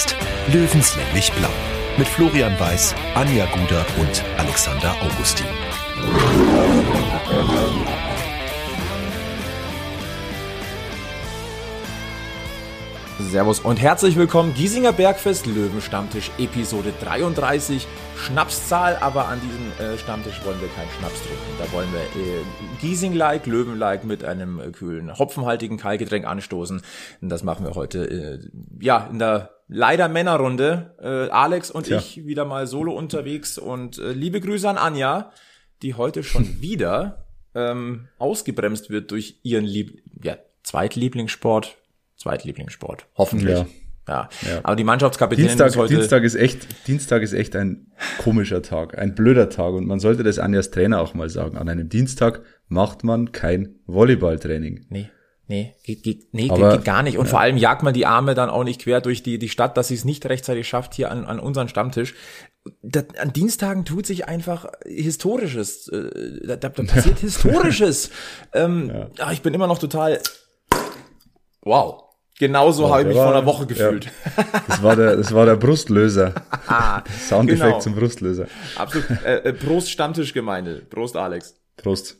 Bergfest. Löwenslänglich Blau. Mit Florian Weiß, Anja Guder und Alexander Augustin. Servus und herzlich willkommen. Giesinger Bergfest Löwenstammtisch Episode 33. Schnapszahl, aber an diesem äh, Stammtisch wollen wir keinen Schnaps trinken. Da wollen wir äh, Giesing-like, Löwen-like mit einem äh, kühlen, hopfenhaltigen Kaltgetränk anstoßen. Und das machen wir heute, äh, ja, in der leider Männerrunde. Äh, Alex und Tja. ich wieder mal solo unterwegs und äh, liebe Grüße an Anja, die heute schon wieder ähm, ausgebremst wird durch ihren Lieb ja, Zweitlieblingssport, Zweitlieblingssport. Hoffentlich. Ja. Ja. ja. Aber die Mannschaftskapitänin Dienstag, ist heute Dienstag ist echt, Dienstag ist echt ein komischer Tag, ein blöder Tag. Und man sollte das Anjas Trainer auch mal sagen. An einem Dienstag macht man kein Volleyballtraining. Nee. Nee, geht, geht, nee, Aber, geht gar nicht. Und ja. vor allem jagt man die Arme dann auch nicht quer durch die, die Stadt, dass sie es nicht rechtzeitig schafft hier an, an unseren Stammtisch. Das, an Dienstagen tut sich einfach Historisches. Äh, da, da, da passiert ja. Historisches. ähm, ich bin immer noch total Wow. Genauso habe ich mich war, vor einer Woche gefühlt. Ja. Das war der, das war der Brustlöser. Soundeffekt genau. zum Brustlöser. Absolut. Äh, äh, Prost Stammtischgemeinde. Prost Alex. Prost.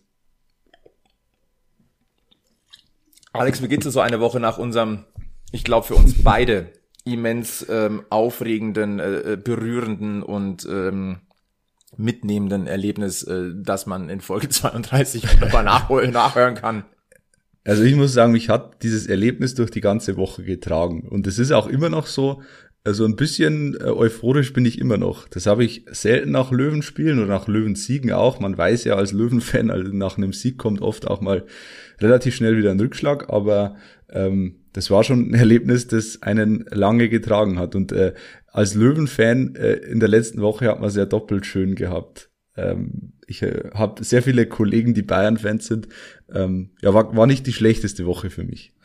Alex, wie geht's dir so eine Woche nach unserem, ich glaube für uns beide immens ähm, aufregenden, äh, äh, berührenden und ähm, mitnehmenden Erlebnis, äh, das man in Folge 32 wunderbar nachhören kann. Also ich muss sagen, mich hat dieses Erlebnis durch die ganze Woche getragen. Und es ist auch immer noch so, also ein bisschen äh, euphorisch bin ich immer noch. Das habe ich selten nach Löwenspielen oder nach Löwensiegen auch. Man weiß ja als Löwenfan, also nach einem Sieg kommt oft auch mal relativ schnell wieder ein Rückschlag, aber ähm, das war schon ein Erlebnis, das einen lange getragen hat. Und äh, als Löwenfan äh, in der letzten Woche hat man es ja doppelt schön gehabt. Ähm, ich äh, habe sehr viele Kollegen, die Bayern-Fans sind. Ähm, ja, war, war nicht die schlechteste Woche für mich.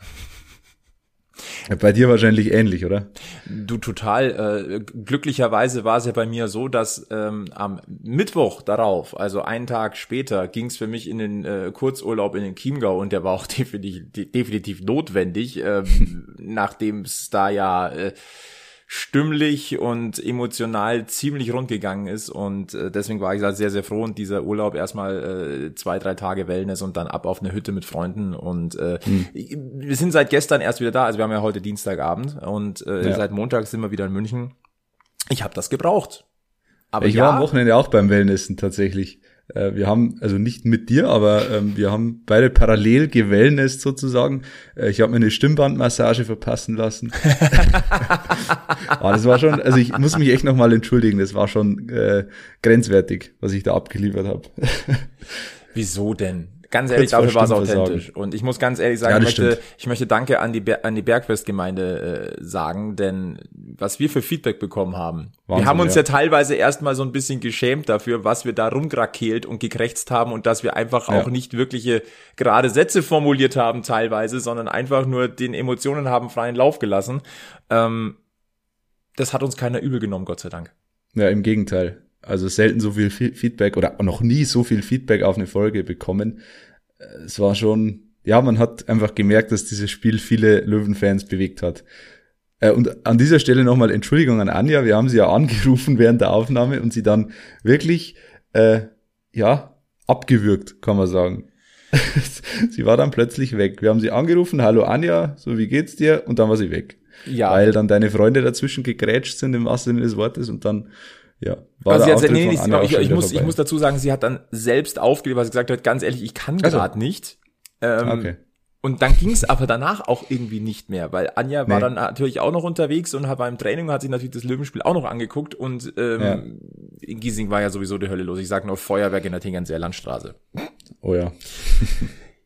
Bei dir wahrscheinlich ähnlich, oder? Du total. Äh, glücklicherweise war es ja bei mir so, dass ähm, am Mittwoch darauf, also einen Tag später, ging es für mich in den äh, Kurzurlaub in den Chiemgau und der war auch definitiv, definitiv notwendig, äh, nachdem es da ja äh, stimmlich und emotional ziemlich rund gegangen ist und äh, deswegen war ich da sehr, sehr froh und dieser Urlaub erstmal äh, zwei, drei Tage Wellness und dann ab auf eine Hütte mit Freunden und äh, hm. wir sind seit gestern erst wieder da, also wir haben ja heute Dienstagabend und äh, ja. seit Montag sind wir wieder in München. Ich habe das gebraucht. Aber ich ja, war am Wochenende auch beim Wellnessen tatsächlich. Äh, wir haben, also nicht mit dir, aber ähm, wir haben beide parallel gewellnest sozusagen. Äh, ich habe mir eine Stimmbandmassage verpassen lassen. aber das war schon, also ich muss mich echt nochmal entschuldigen, das war schon äh, grenzwertig, was ich da abgeliefert habe. Wieso denn? Ganz ehrlich, dafür war es authentisch. Und ich muss ganz ehrlich sagen, ja, ich, möchte, ich möchte Danke an die, Ber an die Bergfestgemeinde äh, sagen, denn was wir für Feedback bekommen haben. Wahnsinn, wir haben uns ja. ja teilweise erstmal so ein bisschen geschämt dafür, was wir da rumgrakeelt und gekrächzt haben und dass wir einfach ja. auch nicht wirkliche gerade Sätze formuliert haben teilweise, sondern einfach nur den Emotionen haben freien Lauf gelassen. Ähm, das hat uns keiner übel genommen, Gott sei Dank. Ja, im Gegenteil. Also selten so viel Feedback oder noch nie so viel Feedback auf eine Folge bekommen. Es war schon, ja, man hat einfach gemerkt, dass dieses Spiel viele Löwenfans bewegt hat. Äh, und an dieser Stelle nochmal Entschuldigung an Anja. Wir haben sie ja angerufen während der Aufnahme und sie dann wirklich, äh, ja, abgewürgt, kann man sagen. sie war dann plötzlich weg. Wir haben sie angerufen, hallo Anja, so wie geht's dir? Und dann war sie weg. Ja. Weil dann deine Freunde dazwischen gegrätscht sind im wahrsten Sinne des Wortes und dann ja, war also der hat, nee, nee, ich, ich, muss, ich muss dazu sagen, sie hat dann selbst aufgelegt, weil sie gesagt hat, ganz ehrlich, ich kann also. gerade nicht. Ähm, okay. Und dann ging es aber danach auch irgendwie nicht mehr, weil Anja war nee. dann natürlich auch noch unterwegs und hat beim Training hat sich natürlich das Löwenspiel auch noch angeguckt und ähm, ja. in Giesing war ja sowieso die Hölle los. Ich sag nur Feuerwerk in der Tegernseer Landstraße. Oh ja.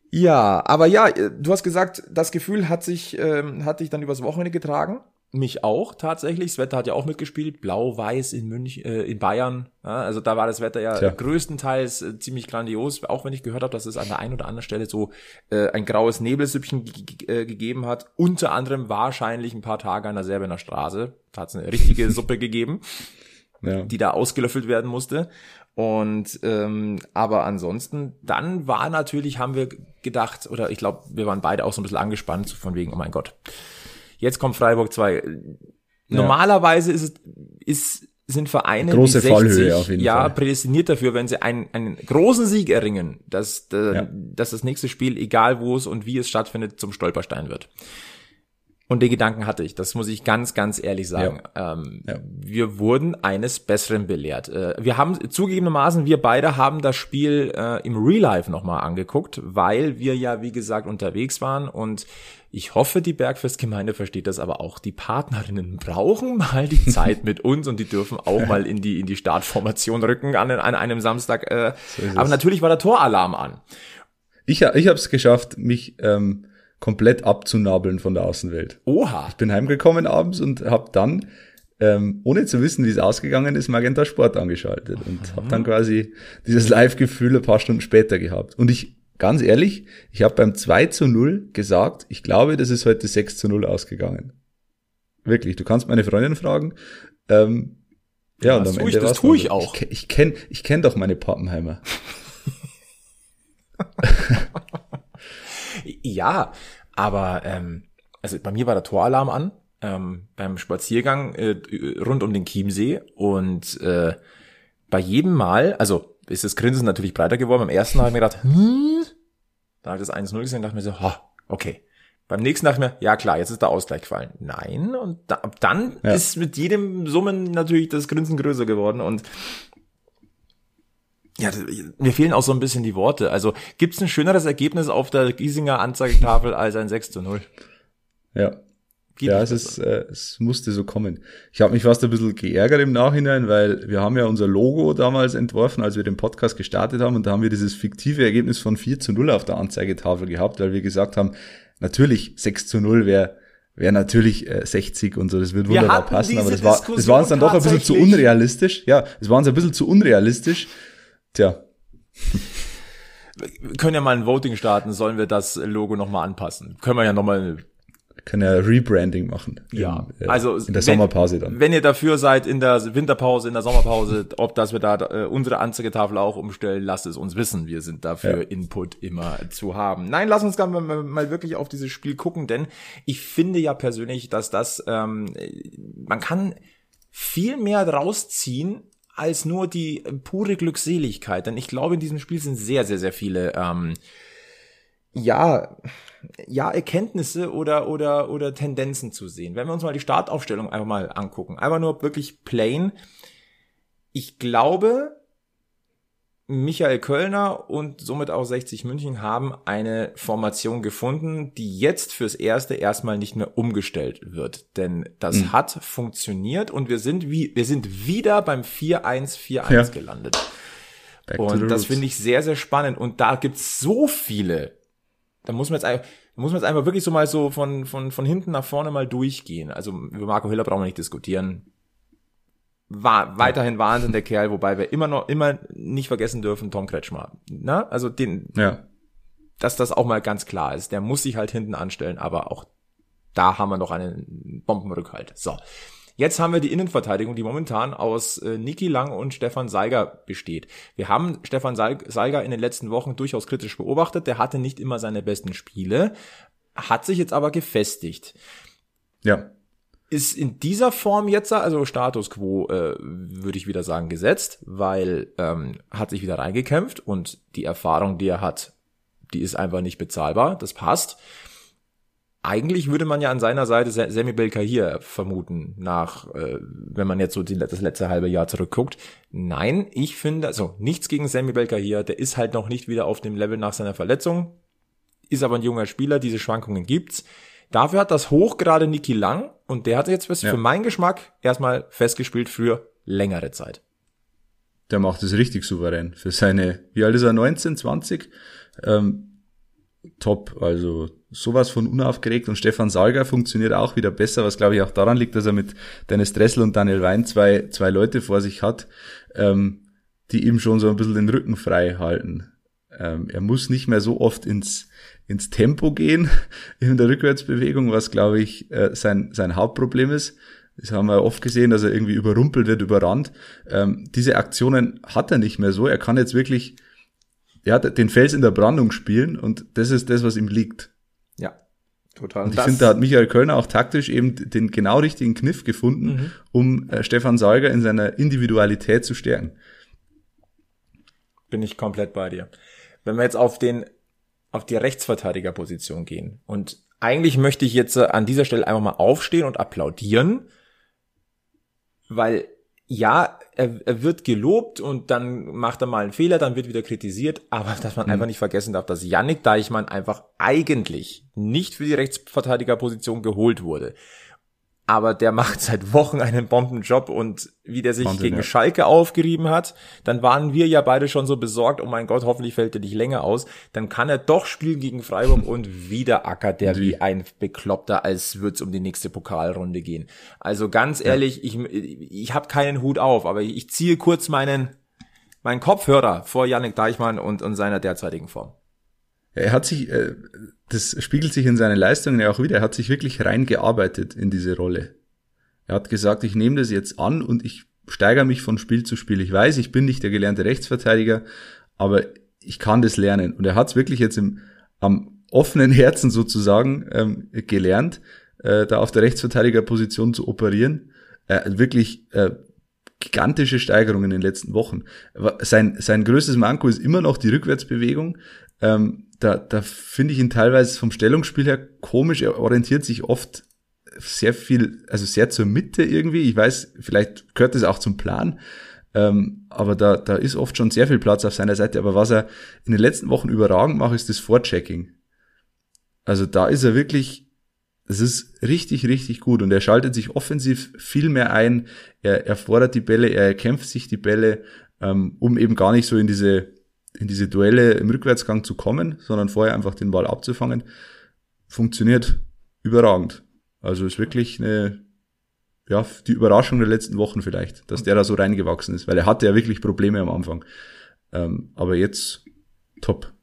ja, aber ja, du hast gesagt, das Gefühl hat sich ähm, hat dich dann übers Wochenende getragen. Mich auch tatsächlich. Das Wetter hat ja auch mitgespielt. Blau-Weiß in München, äh, in Bayern. Ja, also da war das Wetter ja Tja. größtenteils äh, ziemlich grandios. Auch wenn ich gehört habe, dass es an der einen oder anderen Stelle so äh, ein graues Nebelsüppchen äh, gegeben hat. Unter anderem wahrscheinlich ein paar Tage an der Serbener Straße. Da hat es eine richtige Suppe gegeben, ja. die da ausgelöffelt werden musste. Und ähm, aber ansonsten, dann war natürlich, haben wir gedacht, oder ich glaube, wir waren beide auch so ein bisschen angespannt, von wegen, oh mein Gott Jetzt kommt Freiburg 2. Normalerweise ist ist, sind Vereine Große wie 60 Fallhöhe auf jeden ja, Fall. prädestiniert dafür, wenn sie einen, einen großen Sieg erringen, dass, äh, Ja. dass das nächste Spiel, egal wo es und wie es stattfindet, zum Stolperstein wird. Und den Gedanken hatte ich, das muss ich ganz, ganz ehrlich sagen. Ähm, Ja. Wir wurden eines Besseren belehrt. Äh, wir haben zugegebenermaßen, wir beide haben das Spiel äh, im Real Life nochmal angeguckt, weil wir ja, wie gesagt, unterwegs waren und ich hoffe, die Bergfestgemeinde versteht das, aber auch die Partnerinnen brauchen mal die Zeit mit uns und die dürfen auch mal in die, in die Startformation rücken an, an einem Samstag. Äh, ist aber natürlich war der Toralarm an. Ich, ich habe es geschafft, mich ähm, komplett abzunabeln von der Außenwelt. Oha. bin heimgekommen abends und habe dann, ähm, ohne zu wissen, wie es ausgegangen ist, Magenta Sport angeschaltet und habe dann quasi dieses Live-Gefühl ein paar Stunden später gehabt. Und ich, ganz ehrlich, ich habe beim 2 zu 0 gesagt, ich glaube, das ist heute 6 zu 0 ausgegangen. Wirklich, du kannst meine Freundin fragen. Ähm, ja, und das am tue ich- Ende das tue ich auch. Ich, ich kenne ich kenn doch meine Pappenheimer. Ja, aber ähm, also bei mir war der Toralarm an ähm, beim Spaziergang äh, rund um den Chiemsee und äh, bei jedem Mal, also ist das Grinsen natürlich breiter geworden. Beim ersten habe ich mir gedacht, hm, da habe ich das 1-0 gesehen und dachte mir so, ha, okay. Beim nächsten dachte ich mir, ja klar, jetzt ist der Ausgleich gefallen. Nein, und da, ab dann Ja. ist mit jedem Summen natürlich das Grinsen größer geworden und ja, mir fehlen auch so ein bisschen die Worte. Also gibt's ein schöneres Ergebnis auf der Giesinger Anzeigetafel als ein 6 zu 0? Ja, Geht ja, es, ist, äh, es musste so kommen. Ich habe mich fast ein bisschen geärgert im Nachhinein, weil wir haben ja unser Logo damals entworfen, als wir den Podcast gestartet haben und da haben wir dieses fiktive Ergebnis von 4 zu 0 auf der Anzeigetafel gehabt, weil wir gesagt haben, natürlich 6 zu 0 wäre wäre natürlich äh, 60 und so, das wird Wir wunderbar passen, aber das war, das war uns dann doch ein bisschen zu unrealistisch. Ja, es war uns ein bisschen zu unrealistisch. Tja, Wir können ja mal ein Voting starten, sollen wir das Logo nochmal anpassen? Können wir ja nochmal können ja Rebranding machen. Ja, Im, äh, also in der wenn- Sommerpause dann. Wenn ihr dafür seid, in der Winterpause, in der Sommerpause, ob dass wir da äh, unsere Anzeigetafel auch umstellen, lasst es uns wissen. Wir sind dafür Ja. Input immer zu haben. Nein, lass uns mal, mal, mal wirklich auf dieses Spiel gucken, denn ich finde ja persönlich, dass das, ähm, man kann viel mehr draus ziehen, als nur die äh, pure Glückseligkeit. Denn ich glaube, in diesem Spiel sind sehr, sehr, sehr viele, ähm, ja, ja, Erkenntnisse oder, oder, oder Tendenzen zu sehen. Wenn wir uns mal die Startaufstellung einfach mal angucken, einfach nur wirklich plain. Ich glaube, Michael Kölner und somit auch 60 München haben eine Formation gefunden, die jetzt fürs Erste erstmal nicht mehr umgestellt wird. Denn das Mhm. hat funktioniert und wir sind wie, wir sind wieder beim 4-1-4-1 Ja. gelandet. Back Und das finde ich sehr, sehr spannend. Und da gibt's so viele. Da muss man jetzt einfach, muss man jetzt einfach wirklich so mal so von, von, von hinten nach vorne mal durchgehen. Also über Marco Hiller brauchen wir nicht diskutieren. War weiterhin Wahnsinn der Kerl, wobei wir immer noch, immer nicht vergessen dürfen, Tom Kretschmer. Na, also den, Ja, dass das auch mal ganz klar ist. Der muss sich halt hinten anstellen, aber auch da haben wir noch einen Bombenrückhalt. So. Jetzt haben wir die Innenverteidigung, die momentan aus äh, Niki Lang und Stefan Seiger besteht. Wir haben Stefan Seig- Seiger in den letzten Wochen durchaus kritisch beobachtet. Der hatte nicht immer seine besten Spiele, hat sich jetzt aber gefestigt. ja. Ist in dieser Form jetzt, also Status quo, äh, würde ich wieder sagen, gesetzt, weil ähm, hat sich wieder reingekämpft und die Erfahrung, die er hat, die ist einfach nicht bezahlbar. Das passt. Eigentlich würde man ja an seiner Seite Sa- Sammy Belkahir vermuten, nach, äh, wenn man jetzt so die, das letzte halbe Jahr zurückguckt. Nein, ich finde, also nichts gegen Sammy Belkahir, der ist halt noch nicht wieder auf dem Level nach seiner Verletzung, ist aber ein junger Spieler, diese Schwankungen gibt's. Dafür hat das hoch gerade Niki Lang und der hat jetzt Ja. für meinen Geschmack erstmal festgespielt für längere Zeit. Der macht es richtig souverän. Für seine, wie alt ist er, 19, 20? Ähm, top, also sowas von unaufgeregt und Stefan Salger funktioniert auch wieder besser, was glaube ich auch daran liegt, dass er mit Dennis Dressel und Daniel Wein zwei, zwei Leute vor sich hat, ähm, die ihm schon so ein bisschen den Rücken frei halten. Ähm, er muss nicht mehr so oft ins, ins Tempo gehen in der Rückwärtsbewegung, was glaube ich äh, sein, sein Hauptproblem ist. Das haben wir oft gesehen, dass er irgendwie überrumpelt wird, überrannt. Ähm, diese Aktionen hat er nicht mehr so. Er kann jetzt wirklich, hat den Fels in der Brandung spielen und das ist das, was ihm liegt. Ja. Total. Und ich finde, da hat Michael Kölner auch taktisch eben den genau richtigen Kniff gefunden, mhm. um äh, Stefan Sauger in seiner Individualität zu stärken. Bin ich komplett bei dir. Wenn wir jetzt auf den auf die Rechtsverteidigerposition gehen und eigentlich möchte ich jetzt äh, an dieser Stelle einfach mal aufstehen und applaudieren, weil ja, er, er wird gelobt und dann macht er mal einen Fehler, dann wird wieder kritisiert, aber dass man mhm. einfach nicht vergessen darf, dass Yannick Deichmann einfach eigentlich nicht für die Rechtsverteidigerposition geholt wurde aber der macht seit Wochen einen Bombenjob und wie der sich Wahnsinn, gegen ja. Schalke aufgerieben hat, dann waren wir ja beide schon so besorgt, oh mein Gott, hoffentlich fällt er nicht länger aus. Dann kann er doch spielen gegen Freiburg und wieder ackert der wie ein Bekloppter, als würde es um die nächste Pokalrunde gehen. Also ganz ehrlich, ja. ich, ich habe keinen Hut auf, aber ich ziehe kurz meinen, meinen Kopfhörer vor Yannick Deichmann und, und seiner derzeitigen Form. Er hat sich, äh, das spiegelt sich in seinen Leistungen ja auch wieder, er hat sich wirklich reingearbeitet in diese Rolle. Er hat gesagt, ich nehme das jetzt an und ich steigere mich von Spiel zu Spiel. Ich weiß, ich bin nicht der gelernte Rechtsverteidiger, aber ich kann das lernen. Und er hat es wirklich jetzt im, am offenen Herzen sozusagen ähm, gelernt, äh, da auf der Rechtsverteidigerposition zu operieren. Äh, wirklich äh, gigantische Steigerungen in den letzten Wochen. Sein, sein größtes Manko ist immer noch die Rückwärtsbewegung. Ähm, da, da finde ich ihn teilweise vom Stellungsspiel her komisch. Er orientiert sich oft sehr viel, also sehr zur Mitte irgendwie. Ich weiß, vielleicht gehört das auch zum Plan. Ähm, aber da, da ist oft schon sehr viel Platz auf seiner Seite. Aber was er in den letzten Wochen überragend macht, ist das Vorchecking. Also da ist er wirklich, das ist richtig, richtig gut. Und er schaltet sich offensiv viel mehr ein. Er, er fordert die Bälle, er kämpft sich die Bälle, ähm, um eben gar nicht so in diese in diese Duelle im Rückwärtsgang zu kommen, sondern vorher einfach den Ball abzufangen, funktioniert überragend. Also ist wirklich eine, ja, die Überraschung der letzten Wochen vielleicht, dass der da so reingewachsen ist, weil er hatte ja wirklich Probleme am Anfang. Ähm, aber jetzt top.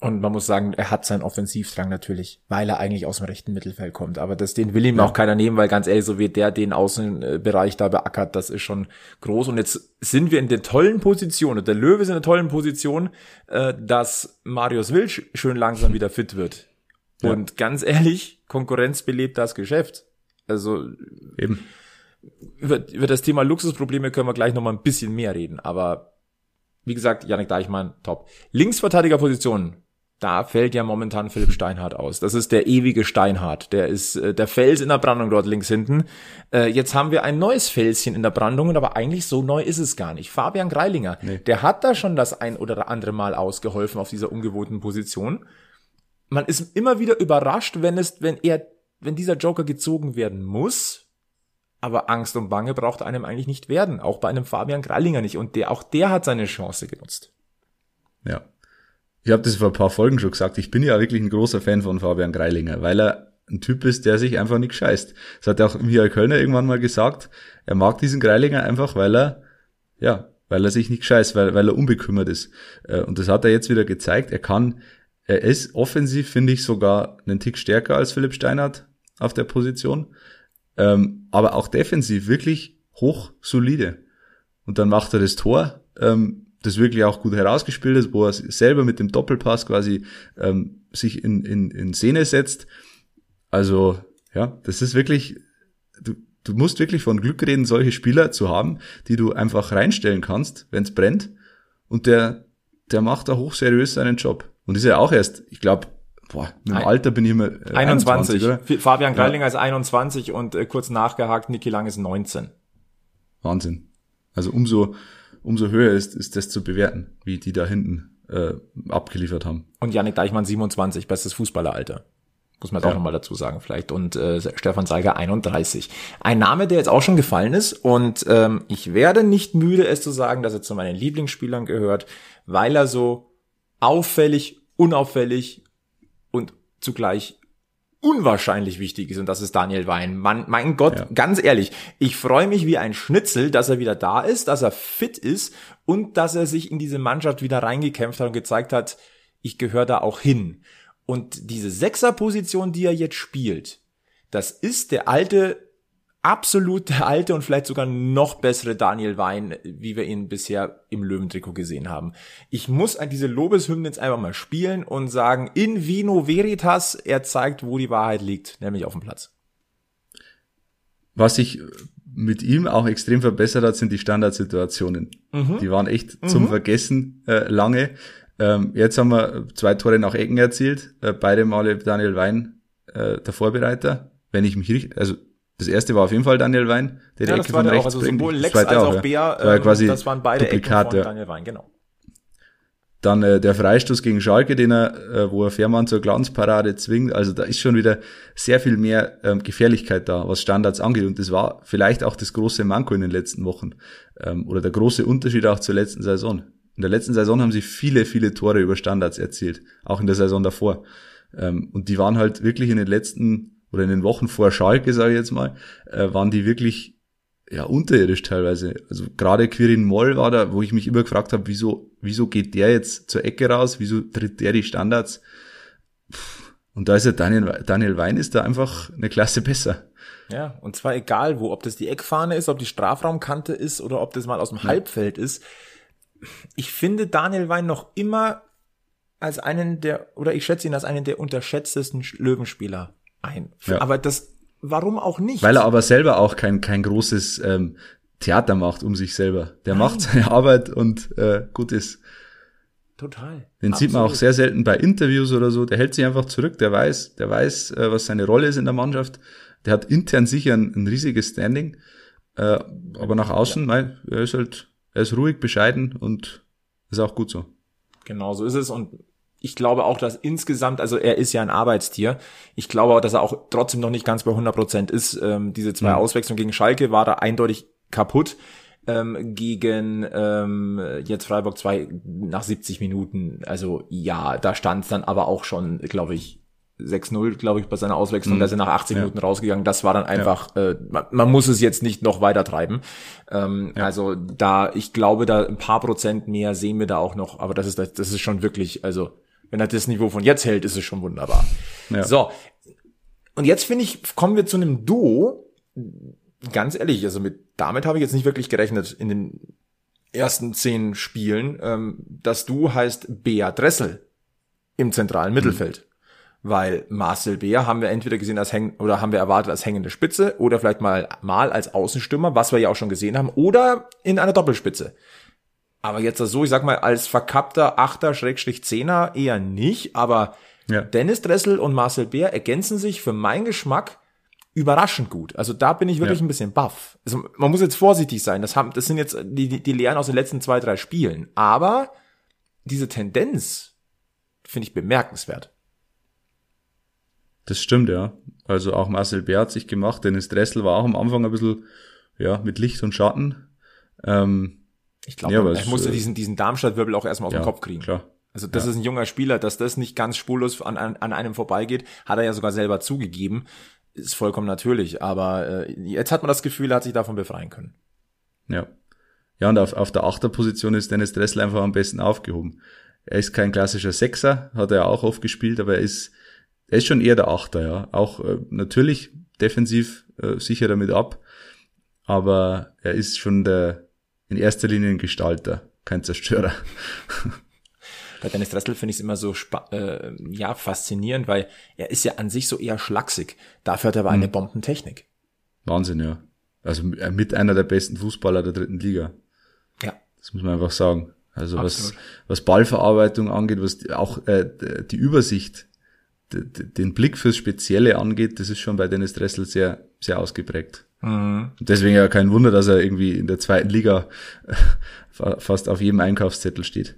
Und man muss sagen, er hat seinen Offensivdrang natürlich, weil er eigentlich aus dem rechten Mittelfeld kommt. Aber das, den will ihm ja. auch keiner nehmen, weil ganz ehrlich, so wie der den Außenbereich da beackert, das ist schon groß. Und jetzt sind wir in der tollen Position, der Löwe ist in der tollen Position, äh, dass Marius Wilsch schön langsam wieder fit wird. Ja. Und ganz ehrlich, Konkurrenz belebt das Geschäft. Also eben. Über, über das Thema Luxusprobleme können wir gleich noch mal ein bisschen mehr reden. Aber wie gesagt, Janik Deichmann, top. Linksverteidigerposition, da fällt ja momentan Philipp Steinhardt aus. Das ist der ewige Steinhardt. Der ist äh, der Fels in der Brandung dort links hinten. Äh, jetzt haben wir ein neues Felschen in der Brandung, aber eigentlich so neu ist es gar nicht. Fabian Greilinger, nee. der hat da schon das ein oder andere Mal ausgeholfen auf dieser ungewohnten Position. Man ist immer wieder überrascht, wenn es, wenn er, wenn dieser Joker gezogen werden muss. Aber Angst und Bange braucht einem eigentlich nicht werden. Auch bei einem Fabian Greilinger nicht. Und der, auch der hat seine Chance genutzt. Ja, ich habe das vor ein paar Folgen schon gesagt, ich bin ja wirklich ein großer Fan von Fabian Greilinger, weil er ein Typ ist, der sich einfach nicht scheißt. Das hat auch Michael Kölner irgendwann mal gesagt. Er mag diesen Greilinger einfach, weil er, ja, weil er sich nicht scheißt, weil, weil er unbekümmert ist. Äh, und das hat er jetzt wieder gezeigt. Er kann, er ist offensiv, finde ich, sogar einen Tick stärker als Philipp Steinhardt auf der Position. Ähm, aber auch defensiv wirklich hoch solide. Und dann macht er das Tor. Ähm, das wirklich auch gut herausgespielt ist, wo er selber mit dem Doppelpass quasi ähm, sich in, in, in Szene setzt. Also ja, das ist wirklich, du, du musst wirklich von Glück reden, solche Spieler zu haben, die du einfach reinstellen kannst, wenn es brennt. Und der, der macht da hochseriös seinen Job. Und ist ja auch erst, ich glaube, boah, mit dem Alter bin ich immer äh, 21. 21 Fabian Greilinger ja. ist 21 und äh, kurz nachgehakt, Niki Lang ist 19. Wahnsinn. Also umso, umso höher ist, ist das zu bewerten, wie die da hinten äh, abgeliefert haben. Und Janik Deichmann 27, bestes Fußballeralter. Muss man jetzt ja. auch nochmal dazu sagen, vielleicht. Und äh, Stefan Seiger 31. Ein Name, der jetzt auch schon gefallen ist. Und ähm, ich werde nicht müde, es zu sagen, dass er zu meinen Lieblingsspielern gehört, weil er so auffällig, unauffällig und zugleich unwahrscheinlich wichtig ist und das ist Daniel Wein. Man, mein Gott, ja. ganz ehrlich, ich freue mich wie ein Schnitzel, dass er wieder da ist, dass er fit ist und dass er sich in diese Mannschaft wieder reingekämpft hat und gezeigt hat, ich gehöre da auch hin. Und diese Sechserposition, die er jetzt spielt, das ist der alte absolut der alte und vielleicht sogar noch bessere Daniel Wein, wie wir ihn bisher im Löwentrikot gesehen haben. Ich muss an diese Lobeshymnen jetzt einfach mal spielen und sagen, in vino veritas, er zeigt, wo die Wahrheit liegt, nämlich auf dem Platz. Was sich mit ihm auch extrem verbessert hat, sind die Standardsituationen. Mhm. Die waren echt mhm. zum Vergessen äh, lange. Ähm, jetzt haben wir zwei Tore nach Ecken erzielt, äh, beide Male Daniel Wein, äh, der Vorbereiter. Wenn ich mich richtig, also das erste war auf jeden Fall Daniel Wein, der ja, die Ecke von rechts auch, also bringt. Sowohl Lex als auch, auch Bär, ähm, das, quasi das waren beide Duplikat, Ecken von Daniel Wein, genau. Dann äh, der Freistoß gegen Schalke, den er, äh, wo er Fährmann zur Glanzparade zwingt. Also da ist schon wieder sehr viel mehr ähm, Gefährlichkeit da, was Standards angeht. Und das war vielleicht auch das große Manko in den letzten Wochen. Ähm, oder der große Unterschied auch zur letzten Saison. In der letzten Saison haben sie viele, viele Tore über Standards erzielt. Auch in der Saison davor. Ähm, und die waren halt wirklich in den letzten oder in den Wochen vor Schalke, sage ich jetzt mal, äh, waren die wirklich ja unterirdisch teilweise. Also gerade Quirin Moll war da, wo ich mich immer gefragt habe, wieso, wieso geht der jetzt zur Ecke raus, wieso tritt der die Standards? Und da ist ja Daniel, Daniel Wein ist da einfach eine Klasse besser. Ja, und zwar egal wo, ob das die Eckfahne ist, ob die Strafraumkante ist oder ob das mal aus dem ja. Halbfeld ist. Ich finde Daniel Wein noch immer als einen der, oder ich schätze ihn als einen der unterschätztesten Löwenspieler ein. Ja. Aber das warum auch nicht? Weil er aber selber auch kein, kein großes ähm, Theater macht um sich selber. Der Nein. macht seine Arbeit und äh, gut ist. Total. Den Absolut. sieht man auch sehr selten bei Interviews oder so. Der hält sich einfach zurück. Der weiß, der weiß, äh, was seine Rolle ist in der Mannschaft. Der hat intern sicher ein, ein riesiges Standing. Äh, aber nach außen, ja. nein, er ist halt, er ist ruhig, bescheiden und ist auch gut so. Genau so ist es. Und ich glaube auch, dass insgesamt, also er ist ja ein Arbeitstier. Ich glaube auch, dass er auch trotzdem noch nicht ganz bei 100 Prozent ist. Ähm, diese zwei mhm. Auswechslungen gegen Schalke war da eindeutig kaputt. Ähm, gegen ähm, jetzt Freiburg 2 nach 70 Minuten. Also ja, da stand es dann aber auch schon, glaube ich, 6-0, glaube ich, bei seiner Auswechslung. Mhm. Da er nach 80 ja. Minuten rausgegangen. Das war dann einfach, ja. äh, man, man, muss es jetzt nicht noch weiter treiben. Ähm, ja. Also da, ich glaube, da ein paar Prozent mehr sehen wir da auch noch. Aber das ist, das ist schon wirklich, also wenn er das Niveau von jetzt hält, ist es schon wunderbar. Ja. So. Und jetzt finde ich, kommen wir zu einem Duo. Ganz ehrlich, also mit, damit habe ich jetzt nicht wirklich gerechnet in den ersten zehn Spielen. Ähm, das Duo heißt Bea Dressel im zentralen Mittelfeld. Mhm. Weil Marcel Bär haben wir entweder gesehen als häng oder haben wir erwartet als hängende Spitze oder vielleicht mal mal als Außenstürmer, was wir ja auch schon gesehen haben, oder in einer Doppelspitze. Aber jetzt so, ich sag mal, als verkappter Achter, Schrägstrich Zehner eher nicht, aber ja. Dennis Dressel und Marcel Bär ergänzen sich für meinen Geschmack überraschend gut. Also da bin ich wirklich ja. ein bisschen baff. Also man muss jetzt vorsichtig sein. Das haben, das sind jetzt die, die Lehren aus den letzten zwei, drei Spielen. Aber diese Tendenz finde ich bemerkenswert. Das stimmt, ja. Also auch Marcel Bär hat sich gemacht. Dennis Dressel war auch am Anfang ein bisschen, ja, mit Licht und Schatten. Ähm, ich glaube, ja, er musste äh, diesen, diesen Darmstadt-Wirbel auch erstmal aus ja, dem Kopf kriegen. Klar. Also das ja. ist ein junger Spieler, dass das nicht ganz spurlos an, an, an einem vorbeigeht, hat er ja sogar selber zugegeben. Ist vollkommen natürlich, aber äh, jetzt hat man das Gefühl, er hat sich davon befreien können. Ja. Ja, und auf, auf der Achterposition ist Dennis Dressel einfach am besten aufgehoben. Er ist kein klassischer Sechser, hat er ja auch oft gespielt, aber er ist, er ist schon eher der Achter, ja. Auch äh, natürlich defensiv äh, sicher damit ab, aber er ist schon der, in erster Linie ein Gestalter, kein Zerstörer. Bei Dennis Dressel finde ich es immer so äh, ja faszinierend, weil er ist ja an sich so eher schlaksig. Dafür hat er aber eine mhm. Bombentechnik. Wahnsinn, ja. Also äh, mit einer der besten Fußballer der dritten Liga. Ja. Das muss man einfach sagen. Also was, was Ballverarbeitung angeht, was auch äh, die Übersicht, den Blick fürs Spezielle angeht, das ist schon bei Dennis Dressel sehr, sehr ausgeprägt. Mhm. Deswegen ja kein Wunder, dass er irgendwie in der zweiten Liga fast auf jedem Einkaufszettel steht.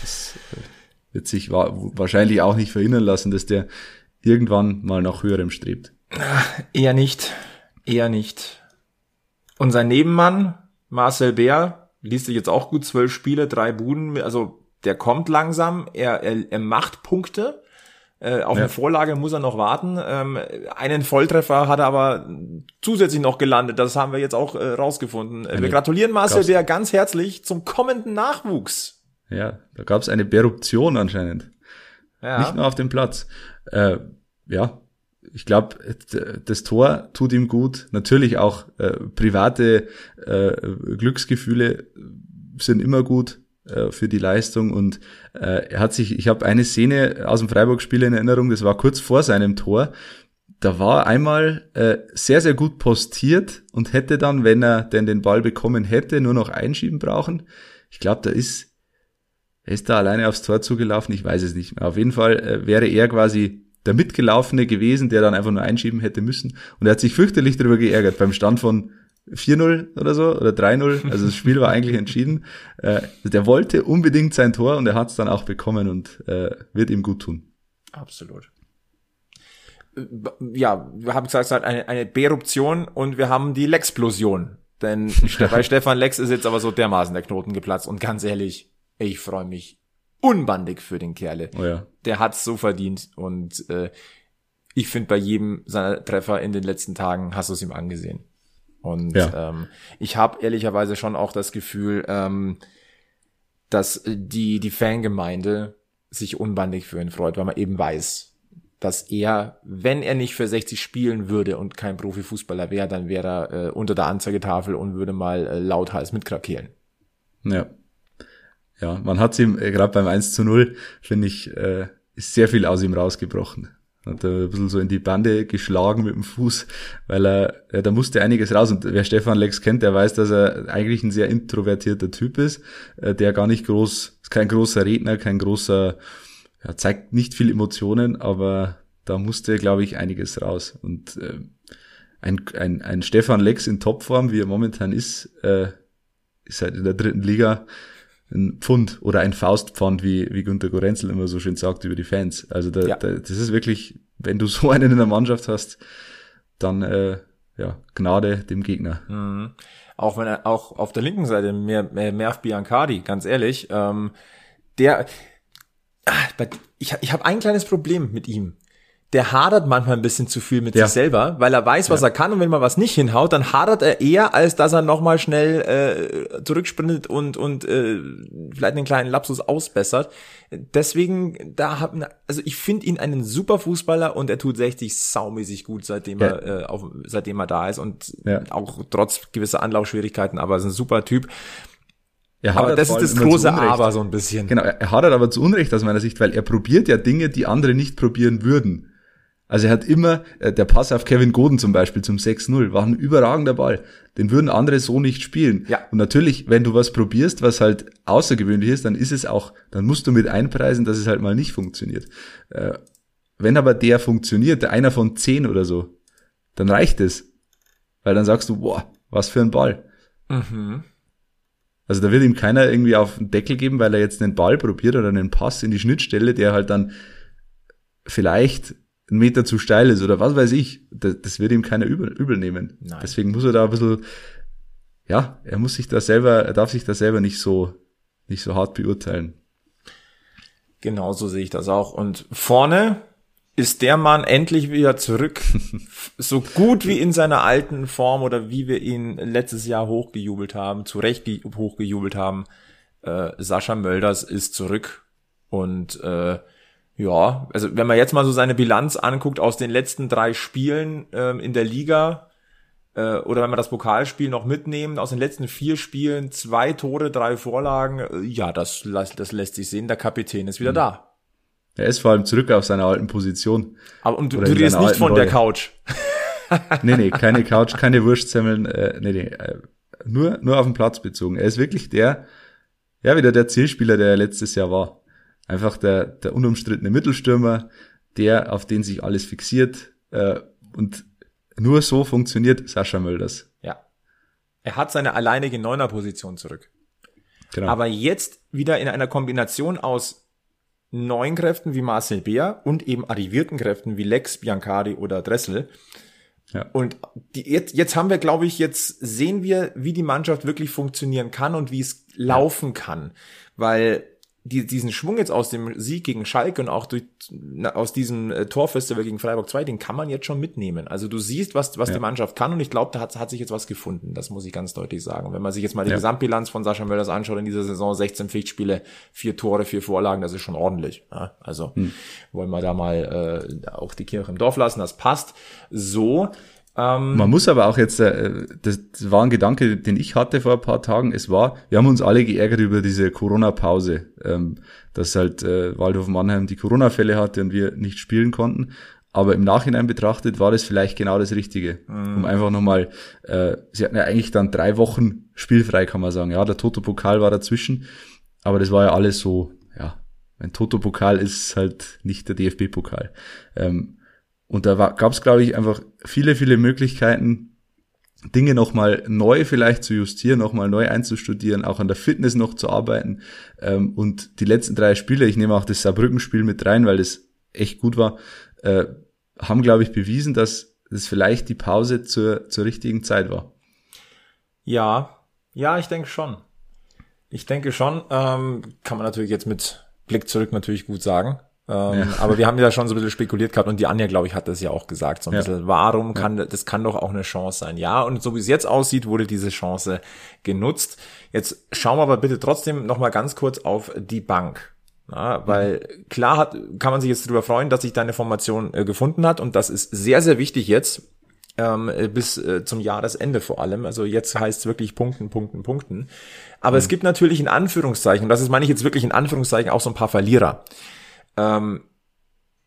Das äh, wird sich wahrscheinlich auch nicht verhindern lassen, dass der irgendwann mal nach höherem strebt. Eher nicht. Eher nicht. Und sein Nebenmann, Marcel Bär, liest sich jetzt auch gut, zwölf Spiele, drei Buden, also der kommt langsam, er, er, er macht Punkte, äh, auf ja. eine Vorlage muss er noch warten. Ähm, einen Volltreffer hat er aber zusätzlich noch gelandet. Das haben wir jetzt auch äh, rausgefunden. Eine wir gratulieren Marcel Bär ganz herzlich zum kommenden Nachwuchs. Ja, da gab es eine Beruption anscheinend. Ja. Nicht nur auf dem Platz. Äh, ja, ich glaube, das Tor tut ihm gut. Natürlich auch äh, private äh, Glücksgefühle sind immer gut äh, für die Leistung und äh, er hat sich, ich habe eine Szene aus dem Freiburg-Spiel in Erinnerung, das war kurz vor seinem Tor. Da war einmal äh, sehr, sehr gut postiert und hätte dann, wenn er denn den Ball bekommen hätte, nur noch einschieben brauchen. Ich glaube, da ist, er ist da alleine aufs Tor zugelaufen, ich weiß es nicht mehr. Auf jeden Fall äh, wäre er quasi der Mitgelaufene gewesen, der dann einfach nur einschieben hätte müssen. Und er hat sich fürchterlich darüber geärgert beim Stand von 4-0 oder so oder 3-0. Also das Spiel war eigentlich entschieden. Äh, der wollte unbedingt sein Tor und er hat es dann auch bekommen und äh, wird ihm gut tun. Absolut. Äh, ja, wir haben gesagt, es hat eine, eine Beruption und wir haben die Lexplosion. Denn bei Stefan Lex ist jetzt aber so dermaßen der Knoten geplatzt. Und ganz ehrlich, ich freue mich unbandig für den Kerle. Oh ja. Der hat's so verdient. Und äh, ich finde, bei jedem seiner Treffer in den letzten Tagen hast du es ihm angesehen. Und ja. ähm, ich habe ehrlicherweise schon auch das Gefühl, ähm, dass die, die Fangemeinde sich unbandig für ihn freut, weil man eben weiß, dass er, wenn er nicht für 60 spielen würde und kein Profifußballer wäre, dann wäre er äh, unter der Anzeigetafel und würde mal äh, lauthals mitkrakeelen. Ja. Ja, man hat ihm, äh, gerade beim 1 zu 0, finde ich, äh, ist sehr viel aus ihm rausgebrochen. Hat er ein bisschen so in die Bande geschlagen mit dem Fuß, weil er, ja, da musste einiges raus. Und wer Stefan Lex kennt, der weiß, dass er eigentlich ein sehr introvertierter Typ ist, äh, der gar nicht groß, ist kein großer Redner, kein großer, ja, zeigt nicht viel Emotionen, aber da musste, glaube ich, einiges raus. Und äh, ein, ein, ein Stefan Lex in Topform, wie er momentan ist, äh, ist halt in der dritten Liga ein Pfund oder ein Faustpfand, wie, wie Günter Gorenzel immer so schön sagt über die Fans. Also da, ja. da, das ist wirklich, wenn du so einen in der Mannschaft hast, dann äh, ja, Gnade dem Gegner. Mhm. Auch wenn er auch auf der linken Seite mehr, mehr Merv Biancardi, ganz ehrlich, ähm, der ah, ich, ich habe ein kleines Problem mit ihm der hadert manchmal ein bisschen zu viel mit ja. sich selber, weil er weiß, was ja. er kann und wenn man was nicht hinhaut, dann hadert er eher, als dass er nochmal schnell äh, zurücksprintet und und äh, vielleicht einen kleinen Lapsus ausbessert. Deswegen, da haben, also ich finde ihn einen super Fußballer und er tut 60 saumäßig gut, seitdem ja. er äh, auf, seitdem er da ist und auch trotz gewisser Anlaufschwierigkeiten, aber ist ein super Typ. aber das ist das große Aber so ein bisschen. Genau, er hadert aber zu Unrecht aus meiner Sicht, weil er probiert ja Dinge, die andere nicht probieren würden. Also er hat immer, äh, der Pass auf Kevin Goden zum Beispiel zum 6-0 war ein überragender Ball. Den würden andere so nicht spielen. Ja. Und natürlich, wenn du was probierst, was halt außergewöhnlich ist, dann ist es auch, dann musst du mit einpreisen, dass es halt mal nicht funktioniert. Äh, wenn aber der funktioniert, der einer von zehn oder so, dann reicht es. Weil dann sagst du, boah, was für ein Ball. Mhm. Also da wird ihm keiner irgendwie auf den Deckel geben, weil er jetzt einen Ball probiert oder einen Pass in die Schnittstelle, der halt dann vielleicht ein Meter zu steil ist oder was weiß ich, das, das wird ihm keiner übel, übel nehmen. Nein. Deswegen muss er da ein bisschen, ja, er muss sich da selber, er darf sich da selber nicht so, nicht so hart beurteilen. Genau so sehe ich das auch. Und vorne ist der Mann endlich wieder zurück, so gut wie in seiner alten Form oder wie wir ihn letztes Jahr hochgejubelt haben, zu Recht hochgejubelt haben. Äh, Sascha Mölders ist zurück und äh, ja, also wenn man jetzt mal so seine Bilanz anguckt aus den letzten drei Spielen ähm, in der Liga, äh, oder wenn wir das Pokalspiel noch mitnehmen, aus den letzten vier Spielen zwei Tore, drei Vorlagen, äh, ja, das, das lässt sich sehen, der Kapitän ist wieder mhm. da. Er ist vor allem zurück auf seiner alten Position. Aber und du, du redest nicht von Rolle. der Couch. nee, nee, keine Couch, keine Wurstsemmeln, äh, nee, nee, äh, nur, nur auf den Platz bezogen. Er ist wirklich der, ja, wieder der Zielspieler, der letztes Jahr war. Einfach der, der unumstrittene Mittelstürmer, der, auf den sich alles fixiert. Äh, und nur so funktioniert Sascha Mölders. Ja. Er hat seine alleinige Neuner-Position zurück. Genau. Aber jetzt wieder in einer Kombination aus neuen Kräften wie Marcel Beer und eben arrivierten Kräften wie Lex, Biancardi oder Dressel. Ja. Und die, jetzt, jetzt haben wir, glaube ich, jetzt sehen wir, wie die Mannschaft wirklich funktionieren kann und wie es laufen kann. Weil die, diesen Schwung jetzt aus dem Sieg gegen Schalke und auch durch, na, aus diesem äh, Torfestival gegen Freiburg 2, den kann man jetzt schon mitnehmen. Also du siehst, was, was ja. die Mannschaft kann und ich glaube, da hat, hat sich jetzt was gefunden. Das muss ich ganz deutlich sagen. wenn man sich jetzt mal die ja. Gesamtbilanz von Sascha Mölders anschaut in dieser Saison, 16 Pflichtspiele, vier Tore, vier Vorlagen, das ist schon ordentlich. Ja? Also hm. wollen wir da mal äh, auch die Kirche im Dorf lassen, das passt so. Ähm, Man muss aber auch jetzt, äh, das, das war ein Gedanke, den ich hatte vor ein paar Tagen. Es war, wir haben uns alle geärgert über diese Corona-Pause, ähm, dass halt äh, Waldhof Mannheim die Corona-Fälle hatte und wir nicht spielen konnten. Aber im Nachhinein betrachtet war das vielleicht genau das Richtige, mhm. um einfach nochmal, äh, sie hatten ja eigentlich dann drei Wochen spielfrei, kann man sagen. Ja, der Toto-Pokal war dazwischen, aber das war ja alles so, ja, ein Toto-Pokal ist halt nicht der DFB-Pokal. Ähm, und da gab es, glaube ich, einfach viele, viele Möglichkeiten, Dinge nochmal neu vielleicht zu justieren, nochmal neu einzustudieren, auch an der Fitness noch zu arbeiten. Ähm, und die letzten drei Spiele, ich nehme auch das Saarbrücken-Spiel mit rein, weil das echt gut war, äh, haben, glaube ich, bewiesen, dass es vielleicht die Pause zur, zur richtigen Zeit war. Ja, ja, ich denke schon. Ich denke schon, ähm, kann man natürlich jetzt mit Blick zurück natürlich gut sagen. Ähm, ja. Aber wir haben ja schon so ein bisschen spekuliert gehabt und die Anja, glaube ich, hat das ja auch gesagt. So ein ja. bisschen, warum kann, das kann doch auch eine Chance sein. Ja, und so wie es jetzt aussieht, wurde diese Chance genutzt. Jetzt schauen wir aber bitte trotzdem nochmal ganz kurz auf die Bank. Ja, weil mhm. klar hat, kann man sich jetzt darüber freuen, dass sich deine Formation äh, gefunden hat und das ist sehr, sehr wichtig jetzt, ähm, bis äh, zum Jahresende vor allem. Also jetzt heißt es wirklich Punkten, Punkten, Punkten. Aber mhm. es gibt natürlich in Anführungszeichen, und das ist meine ich jetzt wirklich in Anführungszeichen auch so ein paar Verlierer. Ähm,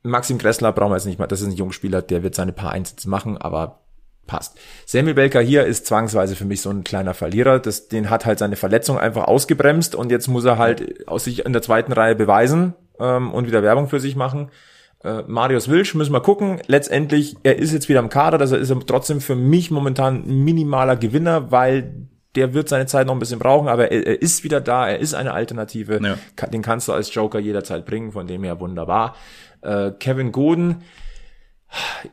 Maxim Gressler brauchen wir jetzt nicht mal, das ist ein Jungspieler, der wird seine paar Einsätze machen, aber passt. Samuel Belker hier ist zwangsweise für mich so ein kleiner Verlierer. Das, den hat halt seine Verletzung einfach ausgebremst und jetzt muss er halt aus sich in der zweiten Reihe beweisen ähm, und wieder Werbung für sich machen. Äh, Marius Wilsch müssen wir gucken. Letztendlich, er ist jetzt wieder im Kader, das ist er trotzdem für mich momentan minimaler Gewinner, weil der wird seine Zeit noch ein bisschen brauchen, aber er, er ist wieder da, er ist eine Alternative. Ja. Den kannst du als Joker jederzeit bringen, von dem her wunderbar. Äh, Kevin Goden,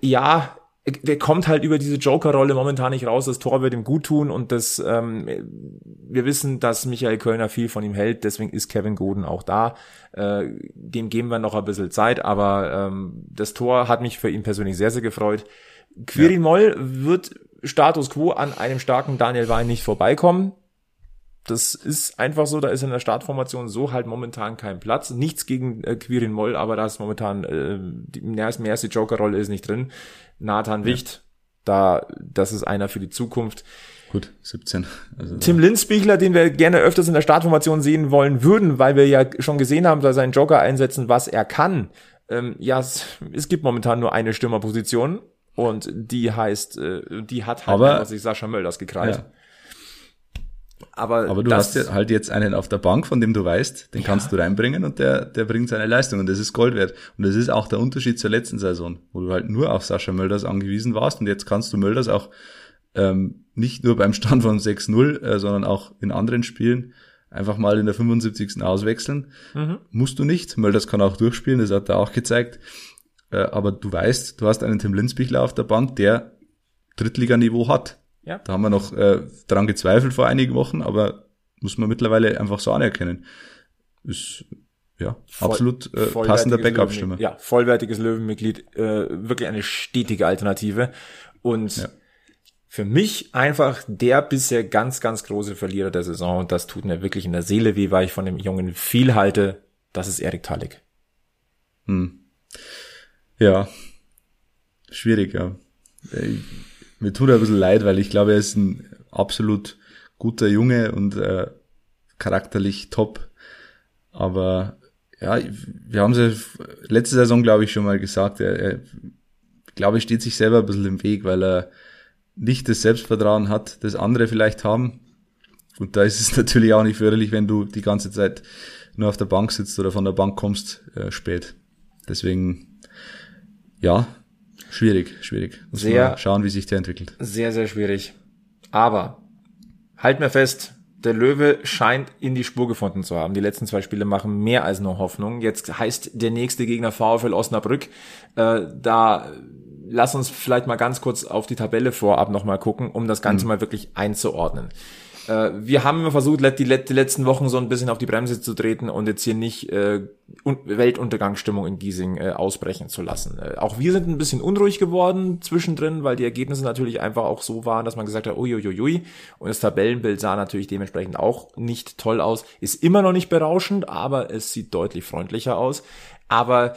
ja, der kommt halt über diese Joker-Rolle momentan nicht raus. Das Tor wird ihm gut tun und das, ähm, wir wissen, dass Michael Kölner viel von ihm hält, deswegen ist Kevin Goden auch da. Äh, dem geben wir noch ein bisschen Zeit, aber ähm, das Tor hat mich für ihn persönlich sehr, sehr gefreut. Quirin ja. Moll wird Status quo an einem starken Daniel Wein nicht vorbeikommen. Das ist einfach so, da ist in der Startformation so halt momentan kein Platz. Nichts gegen äh, Quirin Moll, aber da ist momentan äh, die erste Joker-Rolle ist nicht drin. Nathan Wicht, ja. da, das ist einer für die Zukunft. Gut, 17. Also Tim Linzbichler, den wir gerne öfters in der Startformation sehen wollen würden, weil wir ja schon gesehen haben, dass er seinen Joker einsetzen, was er kann. Ähm, ja, es, es gibt momentan nur eine Stürmerposition und die heißt, äh, die hat halt aber, sich Sascha Mölders gekreist. Ja. Aber, aber du hast ja halt jetzt einen auf der Bank, von dem du weißt, den ja. kannst du reinbringen und der, der bringt seine Leistung und das ist Gold wert. Und das ist auch der Unterschied zur letzten Saison, wo du halt nur auf Sascha Mölders angewiesen warst und jetzt kannst du Mölders auch ähm, nicht nur beim Stand von 6-0, äh, sondern auch in anderen Spielen einfach mal in der 75. auswechseln. Mhm. Musst du nicht. Mölders kann auch durchspielen, das hat er auch gezeigt. Äh, aber du weißt, du hast einen Tim Linsbichler auf der Bank, der Drittliganiveau hat. Ja. Da haben wir noch äh, daran gezweifelt vor einigen Wochen, aber muss man mittlerweile einfach so anerkennen. Ist ja Voll, absolut äh, passender Backup-Stimme. Ja, vollwertiges Löwenmitglied, äh, wirklich eine stetige Alternative. Und ja. für mich einfach der bisher ganz, ganz große Verlierer der Saison. Und das tut mir wirklich in der Seele weh, weil ich von dem Jungen viel halte. Das ist Erik Talik. Hm. Ja, schwierig, ja. Mir tut er ein bisschen leid, weil ich glaube, er ist ein absolut guter Junge und äh, charakterlich top. Aber ja, wir haben es ja letzte Saison, glaube ich, schon mal gesagt, er, er glaube ich, steht sich selber ein bisschen im Weg, weil er nicht das Selbstvertrauen hat, das andere vielleicht haben. Und da ist es natürlich auch nicht förderlich, wenn du die ganze Zeit nur auf der Bank sitzt oder von der Bank kommst äh, spät. Deswegen ja, schwierig, schwierig. Muss sehr, schauen, wie sich der entwickelt. Sehr, sehr schwierig. Aber halt mir fest, der Löwe scheint in die Spur gefunden zu haben. Die letzten zwei Spiele machen mehr als nur Hoffnung. Jetzt heißt der nächste Gegner VfL Osnabrück. Äh, da lass uns vielleicht mal ganz kurz auf die Tabelle vorab nochmal gucken, um das Ganze mhm. mal wirklich einzuordnen. Äh, wir haben immer versucht, die, letzten Wochen so ein bisschen auf die Bremse zu treten und jetzt hier nicht äh, Weltuntergangsstimmung in Giesing äh, ausbrechen zu lassen. Auch wir sind ein bisschen unruhig geworden zwischendrin, weil die Ergebnisse natürlich einfach auch so waren, dass man gesagt hat, uiuiui. Und das Tabellenbild sah natürlich dementsprechend auch nicht toll aus. Ist immer noch nicht berauschend, aber es sieht deutlich freundlicher aus. Aber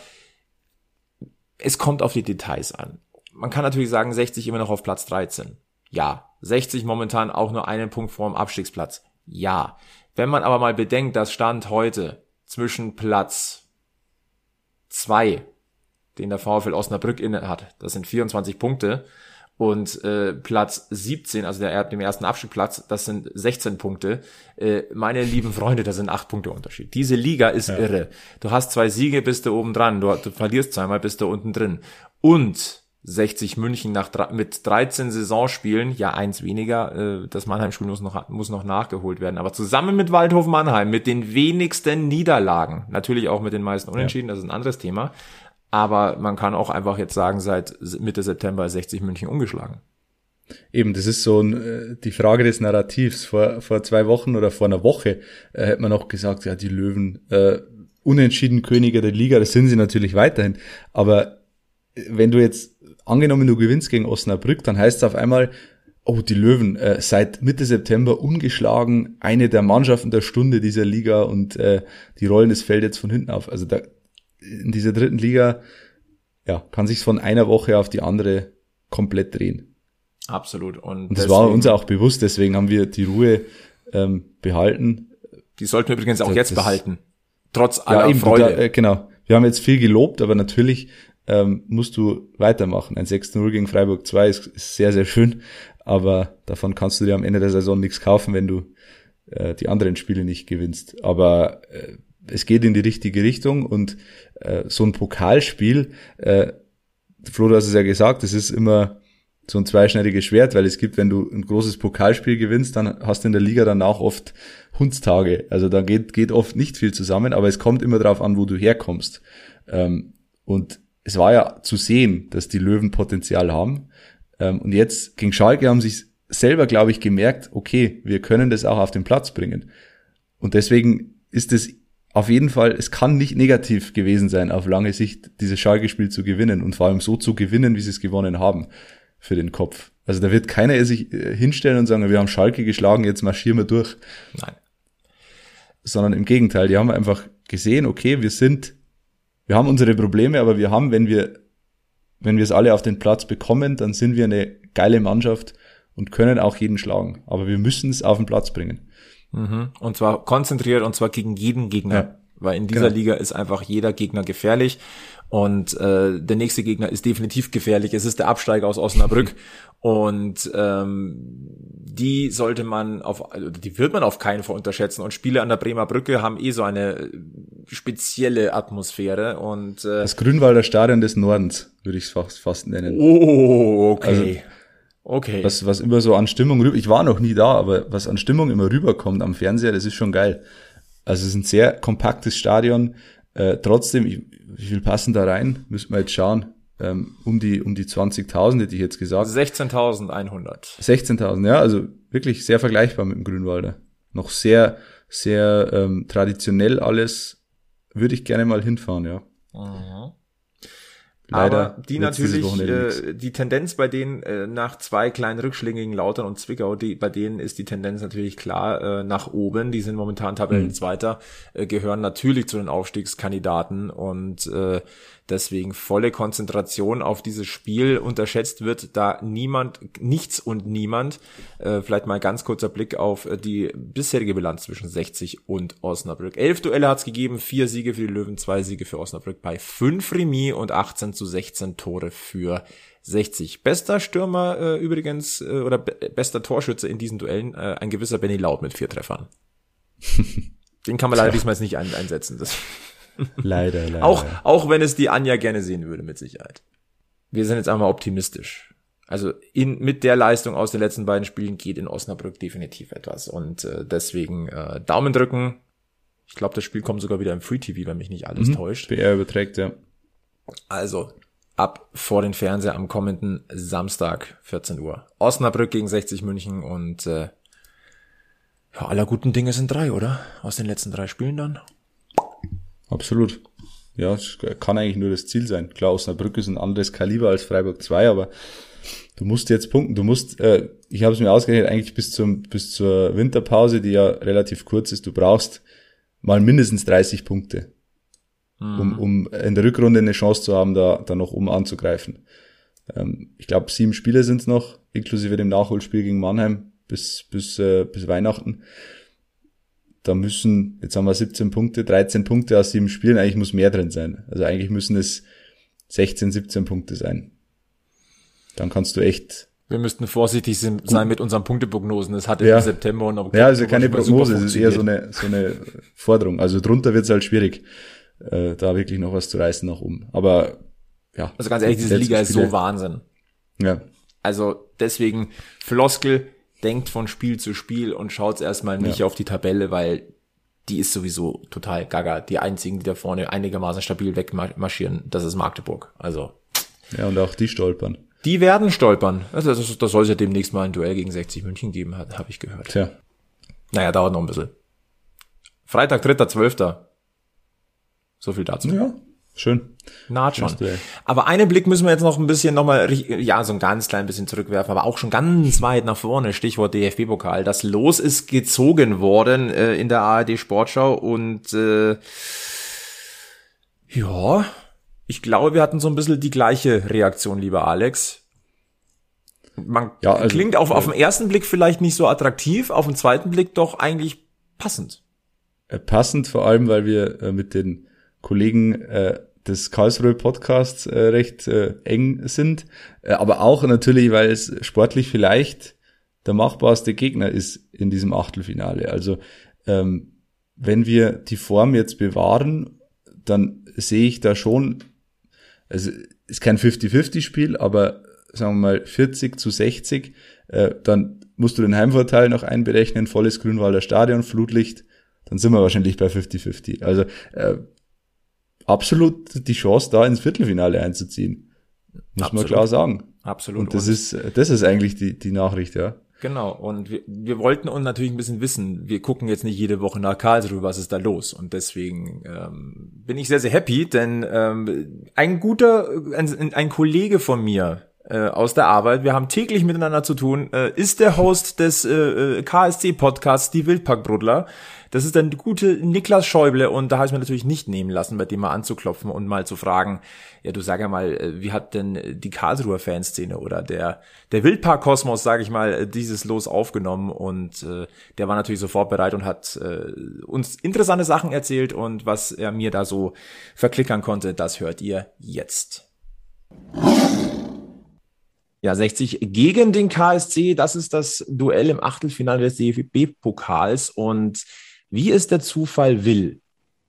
es kommt auf die Details an. Man kann natürlich sagen, 60 immer noch auf Platz 13. Ja. 60 momentan auch nur einen Punkt vor dem Abstiegsplatz. Ja. Wenn man aber mal bedenkt, dass Stand heute zwischen Platz 2, den der VfL Osnabrück inne hat, das sind 24 Punkte, und äh, Platz 17, also der, dem ersten Abstiegsplatz, das sind 16 Punkte. Äh, meine lieben Freunde, das sind acht Punkte Unterschied. Diese Liga ist ja. irre. Du hast zwei Siege, bist du oben dran. Du, du verlierst zweimal, bist du unten drin. Und 60 München nach, mit 13 Saisonspielen, ja eins weniger, äh, das Mannheim-Spiel muss noch, muss noch nachgeholt werden, aber zusammen mit Waldhof Mannheim, mit den wenigsten Niederlagen, natürlich auch mit den meisten Unentschieden, ja. das ist ein anderes Thema, aber man kann auch einfach jetzt sagen, seit Mitte September ist 60 München ungeschlagen. Eben, das ist so ein, äh, die Frage des Narrativs. Vor, vor zwei Wochen oder vor einer Woche äh, hätte man auch gesagt, ja, die Löwen, äh, unentschieden Könige der Liga, das sind sie natürlich weiterhin. Aber äh, wenn du jetzt, angenommen du gewinnst gegen Osnabrück, dann heißt es auf einmal, oh, die Löwen, äh, seit Mitte September ungeschlagen, eine der Mannschaften der Stunde dieser Liga und äh, die rollen das Feld jetzt von hinten auf. Also da, in dieser dritten Liga, ja, kann sich von einer Woche auf die andere komplett drehen. Absolut. Und, und das deswegen, war uns auch bewusst, deswegen haben wir die Ruhe ähm, behalten. Die sollten wir übrigens auch das, jetzt behalten. Trotz aller ja, eben, Freude. Da, äh, genau. Wir haben jetzt viel gelobt, aber natürlich ähm, musst du weitermachen. Ein 6-0 gegen Freiburg 2 ist, ist, sehr, sehr schön, aber davon kannst du dir am Ende der Saison nichts kaufen, wenn du äh, die anderen Spiele nicht gewinnst. Aber äh, es geht in die richtige Richtung und äh, so ein Pokalspiel, äh, Flo, du hast es ja gesagt, es ist immer so ein zweischneidiges Schwert, weil es gibt, wenn du ein großes Pokalspiel gewinnst, dann hast du in der Liga danach oft Hundstage. Also da geht, geht oft nicht viel zusammen, aber es kommt immer darauf an, wo du herkommst. Ähm, und es war ja zu sehen, dass die Löwen Potenzial haben. Ähm, und jetzt gegen Schalke haben sich selber, glaube ich, gemerkt, okay, wir können das auch auf den Platz bringen. Und deswegen ist es auf jeden Fall, es kann nicht negativ gewesen sein, auf lange Sicht dieses Schalke-Spiel zu gewinnen und vor allem so zu gewinnen, wie sie es gewonnen haben für den Kopf. Also da wird keiner sich äh, hinstellen und sagen, wir haben Schalke geschlagen, jetzt marschieren wir durch. Nein. Sondern im Gegenteil, die haben einfach gesehen, okay, wir sind, wir haben unsere Probleme, aber wir haben, wenn wir, wenn wir es alle auf den Platz bekommen, dann sind wir eine geile Mannschaft und können auch jeden schlagen. Aber wir müssen es auf den Platz bringen. Mhm. Und zwar konzentriert und zwar gegen jeden Gegner. Ja. Weil in dieser genau. Liga ist einfach jeder Gegner gefährlich. Und äh, der nächste Gegner ist definitiv gefährlich. Es ist der Absteiger aus Osnabrück. und ähm, die sollte man auf, die wird man auf keinen Fall unterschätzen. Und Spiele an der Bremer Brücke haben eh so eine spezielle Atmosphäre. Und äh, das Grünwalder Stadion des Nordens würde ich es fast, fast nennen. Oh, okay. Also, Okay. Was, was immer so an Stimmung rüber, ich war noch nie da, aber was an Stimmung immer rüberkommt am Fernseher, das ist schon geil. Also es ist ein sehr kompaktes Stadion. Äh, trotzdem, ich, wie viel passen da rein? Müssen wir jetzt schauen. Ähm, um die, um die 20.000 hätte ich jetzt gesagt. 16.100. 16.000, ja, also wirklich sehr vergleichbar mit dem Grünwalder. Noch sehr, sehr ähm, traditionell alles. Würde ich gerne mal hinfahren, ja. Mhm. Leider Aber die natürlich, äh, die Tendenz bei denen äh, nach zwei kleinen Rückschlägen gegen Lautern und Zwickau, die, bei denen ist die Tendenz natürlich klar äh, nach oben. Die sind momentan Tabellenzweiter, mhm. äh, gehören natürlich zu den Aufstiegskandidaten und äh, Deswegen volle Konzentration auf dieses Spiel. Unterschätzt wird da niemand, nichts und niemand. Äh, vielleicht mal ganz kurzer Blick auf äh, die bisherige Bilanz zwischen 60 und Osnabrück. Elf Duelle hat es gegeben, vier Siege für die Löwen, zwei Siege für Osnabrück bei fünf Remis und 18 zu 16 Tore für 60. Bester Stürmer äh, übrigens äh, oder be bester Torschütze in diesen Duellen äh, ein gewisser Benny Laut mit vier Treffern. Den kann man leider diesmal nicht ein einsetzen. Das Leider, leider. Auch, auch wenn es die Anja gerne sehen würde, mit Sicherheit. Wir sind jetzt einmal optimistisch. Also in, mit der Leistung aus den letzten beiden Spielen geht in Osnabrück definitiv etwas. Und äh, deswegen äh, Daumen drücken. Ich glaube, das Spiel kommt sogar wieder im Free TV, wenn mich nicht alles mhm. täuscht. BR überträgt, ja. Also ab vor den Fernseher am kommenden Samstag, 14 Uhr. Osnabrück gegen 60 München und äh, Ja, aller guten Dinge sind drei, oder? Aus den letzten drei Spielen dann. Absolut. Ja, es kann eigentlich nur das Ziel sein. Klar, Osnabrück ist ein anderes Kaliber als Freiburg 2, aber du musst jetzt punkten. Du musst, äh, ich habe es mir ausgerechnet, eigentlich bis zum bis zur Winterpause, die ja relativ kurz ist, du brauchst mal mindestens 30 Punkte, mhm. um, um in der Rückrunde eine Chance zu haben, da, da noch um anzugreifen. Ähm, ich glaube, sieben Spiele sind es noch, inklusive dem Nachholspiel gegen Mannheim bis, bis, äh, bis Weihnachten. Da müssen, jetzt haben wir 17 Punkte, 13 Punkte aus sieben Spielen, eigentlich muss mehr drin sein. Also eigentlich müssen es 16, 17 Punkte sein. Dann kannst du echt wir müssten vorsichtig sein mit unseren Punkteprognosen. Es hat ja. September und Oktober. Ja, also keine Prognose, es ist eher so eine, so eine Forderung. Also drunter wird es halt schwierig, äh, da wirklich noch was zu reißen nach oben. Aber ja. Also ganz ehrlich, diese Liga ist so Wahnsinn. Ja. Also deswegen, Floskel denkt von Spiel zu Spiel und schaut erstmal nicht ja. auf die Tabelle, weil die ist sowieso total gaga. Die einzigen, die da vorne einigermaßen stabil wegmarschieren, das ist Magdeburg. Also. Ja, und auch die stolpern. Die werden stolpern. Also das, das soll es ja demnächst mal ein Duell gegen 60 München geben, habe ich gehört. Tja. Naja, dauert noch ein bisschen. Freitag, 3.12. So viel dazu. Ja, schön. Naht schon. Aber einen Blick müssen wir jetzt noch ein bisschen nochmal, ja, so ein ganz klein bisschen zurückwerfen, aber auch schon ganz weit nach vorne. Stichwort DFB-Pokal. Das Los ist gezogen worden äh, in der ARD Sportschau und äh, ja, ich glaube, wir hatten so ein bisschen die gleiche Reaktion, lieber Alex. Man ja, also, klingt auf, auf den ersten Blick vielleicht nicht so attraktiv, auf den zweiten Blick doch eigentlich passend. Äh, passend vor allem, weil wir äh, mit den Kollegen äh, des Karlsruhe Podcasts äh, recht äh, eng sind, äh, aber auch natürlich, weil es sportlich vielleicht der machbarste Gegner ist in diesem Achtelfinale. Also ähm, wenn wir die Form jetzt bewahren, dann sehe ich da schon also ist kein 50-50-Spiel, aber sagen wir mal 40 zu 60, äh, dann musst du den Heimvorteil noch einberechnen, volles Grünwalder Stadion, Flutlicht, dann sind wir wahrscheinlich bei 50-50. Also äh, absolut die Chance, da ins Viertelfinale einzuziehen. Muss absolut. man klar sagen. Absolut. Und das Und ist, das ist eigentlich die, die Nachricht, ja. Genau, und wir, wir wollten uns natürlich ein bisschen wissen, wir gucken jetzt nicht jede Woche nach Karlsruhe, was ist da los. Und deswegen ähm, bin ich sehr, sehr happy, denn ähm, ein guter, ein, ein Kollege von mir äh, aus der Arbeit, wir haben täglich miteinander zu tun, äh, ist der Host des äh, äh KSC-Podcasts, die Wildparkbrudler. Das ist der gute Niklas Schäuble und da habe ich mir natürlich nicht nehmen lassen, bei dem mal anzuklopfen und mal zu fragen, ja, du sag ja mal, äh, wie hat denn die Karlsruher Fanszene oder der, der Wildpark-Kosmos, sage ich mal, dieses Los aufgenommen und äh, der war natürlich sofort bereit und hat äh, uns interessante Sachen erzählt und was er mir da so verklickern konnte, das hört ihr jetzt. Ja, 60 gegen den KSC, das ist das Duell im Achtelfinale des DFB-Pokals und wie es der Zufall will,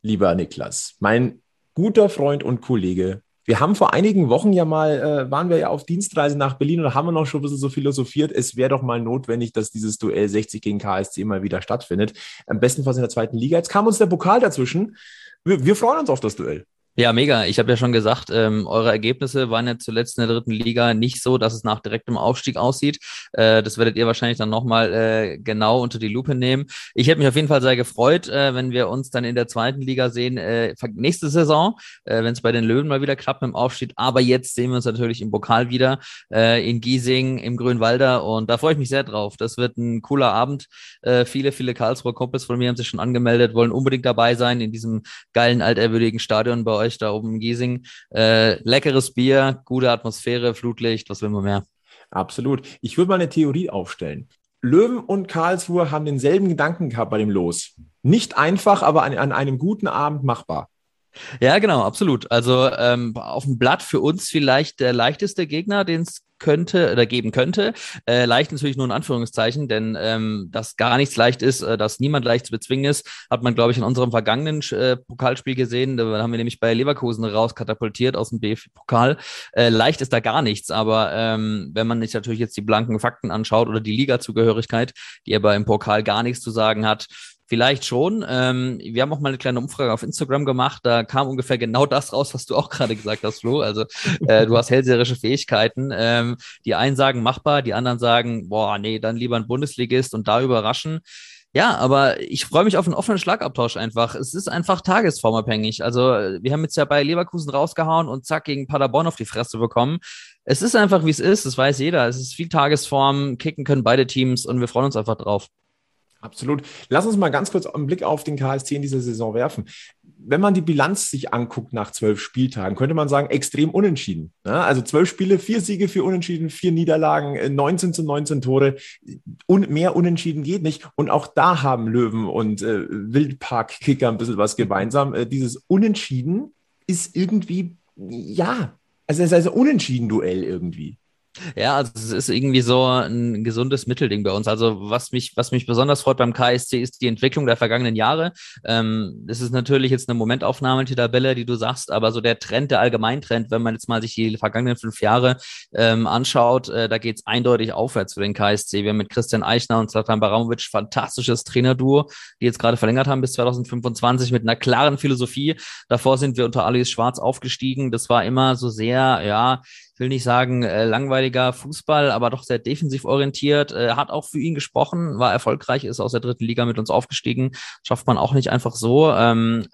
lieber Niklas, mein guter Freund und Kollege, wir haben vor einigen Wochen ja mal, äh, waren wir ja auf Dienstreise nach Berlin und haben wir noch schon ein bisschen so philosophiert, es wäre doch mal notwendig, dass dieses Duell 60 gegen KSC mal wieder stattfindet. Am bestenfalls in der zweiten Liga. Jetzt kam uns der Pokal dazwischen. Wir, wir freuen uns auf das Duell. Ja, mega. Ich habe ja schon gesagt, ähm, eure Ergebnisse waren ja zuletzt in der dritten Liga nicht so, dass es nach direktem Aufstieg aussieht. Äh, das werdet ihr wahrscheinlich dann nochmal äh, genau unter die Lupe nehmen. Ich hätte mich auf jeden Fall sehr gefreut, äh, wenn wir uns dann in der zweiten Liga sehen, äh, nächste Saison, äh, wenn es bei den Löwen mal wieder klappt mit dem Aufstieg. Aber jetzt sehen wir uns natürlich im Pokal wieder, äh, in Giesing, im Grünwalder. Und da freue ich mich sehr drauf. Das wird ein cooler Abend. Äh, viele, viele Karlsruher Kumpels von mir haben sich schon angemeldet, wollen unbedingt dabei sein in diesem geilen, altehrwürdigen Stadion bei euch euch da oben in Giesing. Äh, leckeres Bier, gute Atmosphäre, Flutlicht, was will man mehr? Absolut. Ich würde mal eine Theorie aufstellen. Löwen und Karlsruhe haben denselben Gedanken gehabt bei dem Los. Nicht einfach, aber an, an einem guten Abend machbar. Ja, genau, absolut. Also ähm, auf dem Blatt für uns vielleicht der leichteste Gegner, den es könnte oder geben könnte. Äh, leicht natürlich nur in Anführungszeichen, denn ähm, dass gar nichts leicht ist, äh, dass niemand leicht zu bezwingen ist, hat man, glaube ich, in unserem vergangenen äh, Pokalspiel gesehen. Da haben wir nämlich bei Leverkusen rauskatapultiert aus dem BFB-Pokal. Äh, leicht ist da gar nichts, aber ähm, wenn man sich natürlich jetzt die blanken Fakten anschaut oder die Liga-Zugehörigkeit, die aber im Pokal gar nichts zu sagen hat, Vielleicht schon. Ähm, wir haben auch mal eine kleine Umfrage auf Instagram gemacht. Da kam ungefähr genau das raus, was du auch gerade gesagt hast, Flo. Also äh, du hast hellseherische Fähigkeiten. Ähm, die einen sagen machbar, die anderen sagen, boah, nee, dann lieber ein Bundesligist und da überraschen. Ja, aber ich freue mich auf einen offenen Schlagabtausch einfach. Es ist einfach tagesformabhängig. Also wir haben jetzt ja bei Leverkusen rausgehauen und zack gegen Paderborn auf die Fresse bekommen. Es ist einfach, wie es ist. Das weiß jeder. Es ist viel Tagesform. Kicken können beide Teams und wir freuen uns einfach drauf. Absolut. Lass uns mal ganz kurz einen Blick auf den KSC in dieser Saison werfen wenn man die Bilanz sich anguckt nach zwölf Spieltagen, könnte man sagen, extrem unentschieden. Also zwölf Spiele, vier Siege, vier Unentschieden, vier Niederlagen, 19 äh, zu 19 Tore. Und mehr Unentschieden geht nicht. Und auch da haben Löwen und äh, Wildpark-Kicker ein bisschen was gemeinsam. Äh, dieses Unentschieden ist irgendwie, ja, also es ist also Unentschieden-Duell irgendwie. Ja, also es ist irgendwie so ein gesundes Mittelding bei uns. Also was mich, was mich besonders freut beim KSC ist die Entwicklung der vergangenen Jahre. Ähm, das ist natürlich jetzt eine Momentaufnahme, die Tabelle, die du sagst, aber so der Trend, der Allgemeintrend, wenn man jetzt mal sich die vergangenen fünf Jahre ähm, anschaut, äh, da geht es eindeutig aufwärts für den KSC. Wir haben mit Christian Eichner und Zlatan Baramovic fantastisches Trainerduo, die jetzt gerade verlängert haben bis 2025 mit einer klaren Philosophie. Davor sind wir unter Alice Schwarz aufgestiegen. Das war immer so sehr, ja, will nicht sagen äh, langweiliger Fußball, aber doch sehr defensiv orientiert. Äh, hat auch für ihn gesprochen, war erfolgreich, ist aus der dritten Liga mit uns aufgestiegen. Schafft man auch nicht einfach so. Ähm,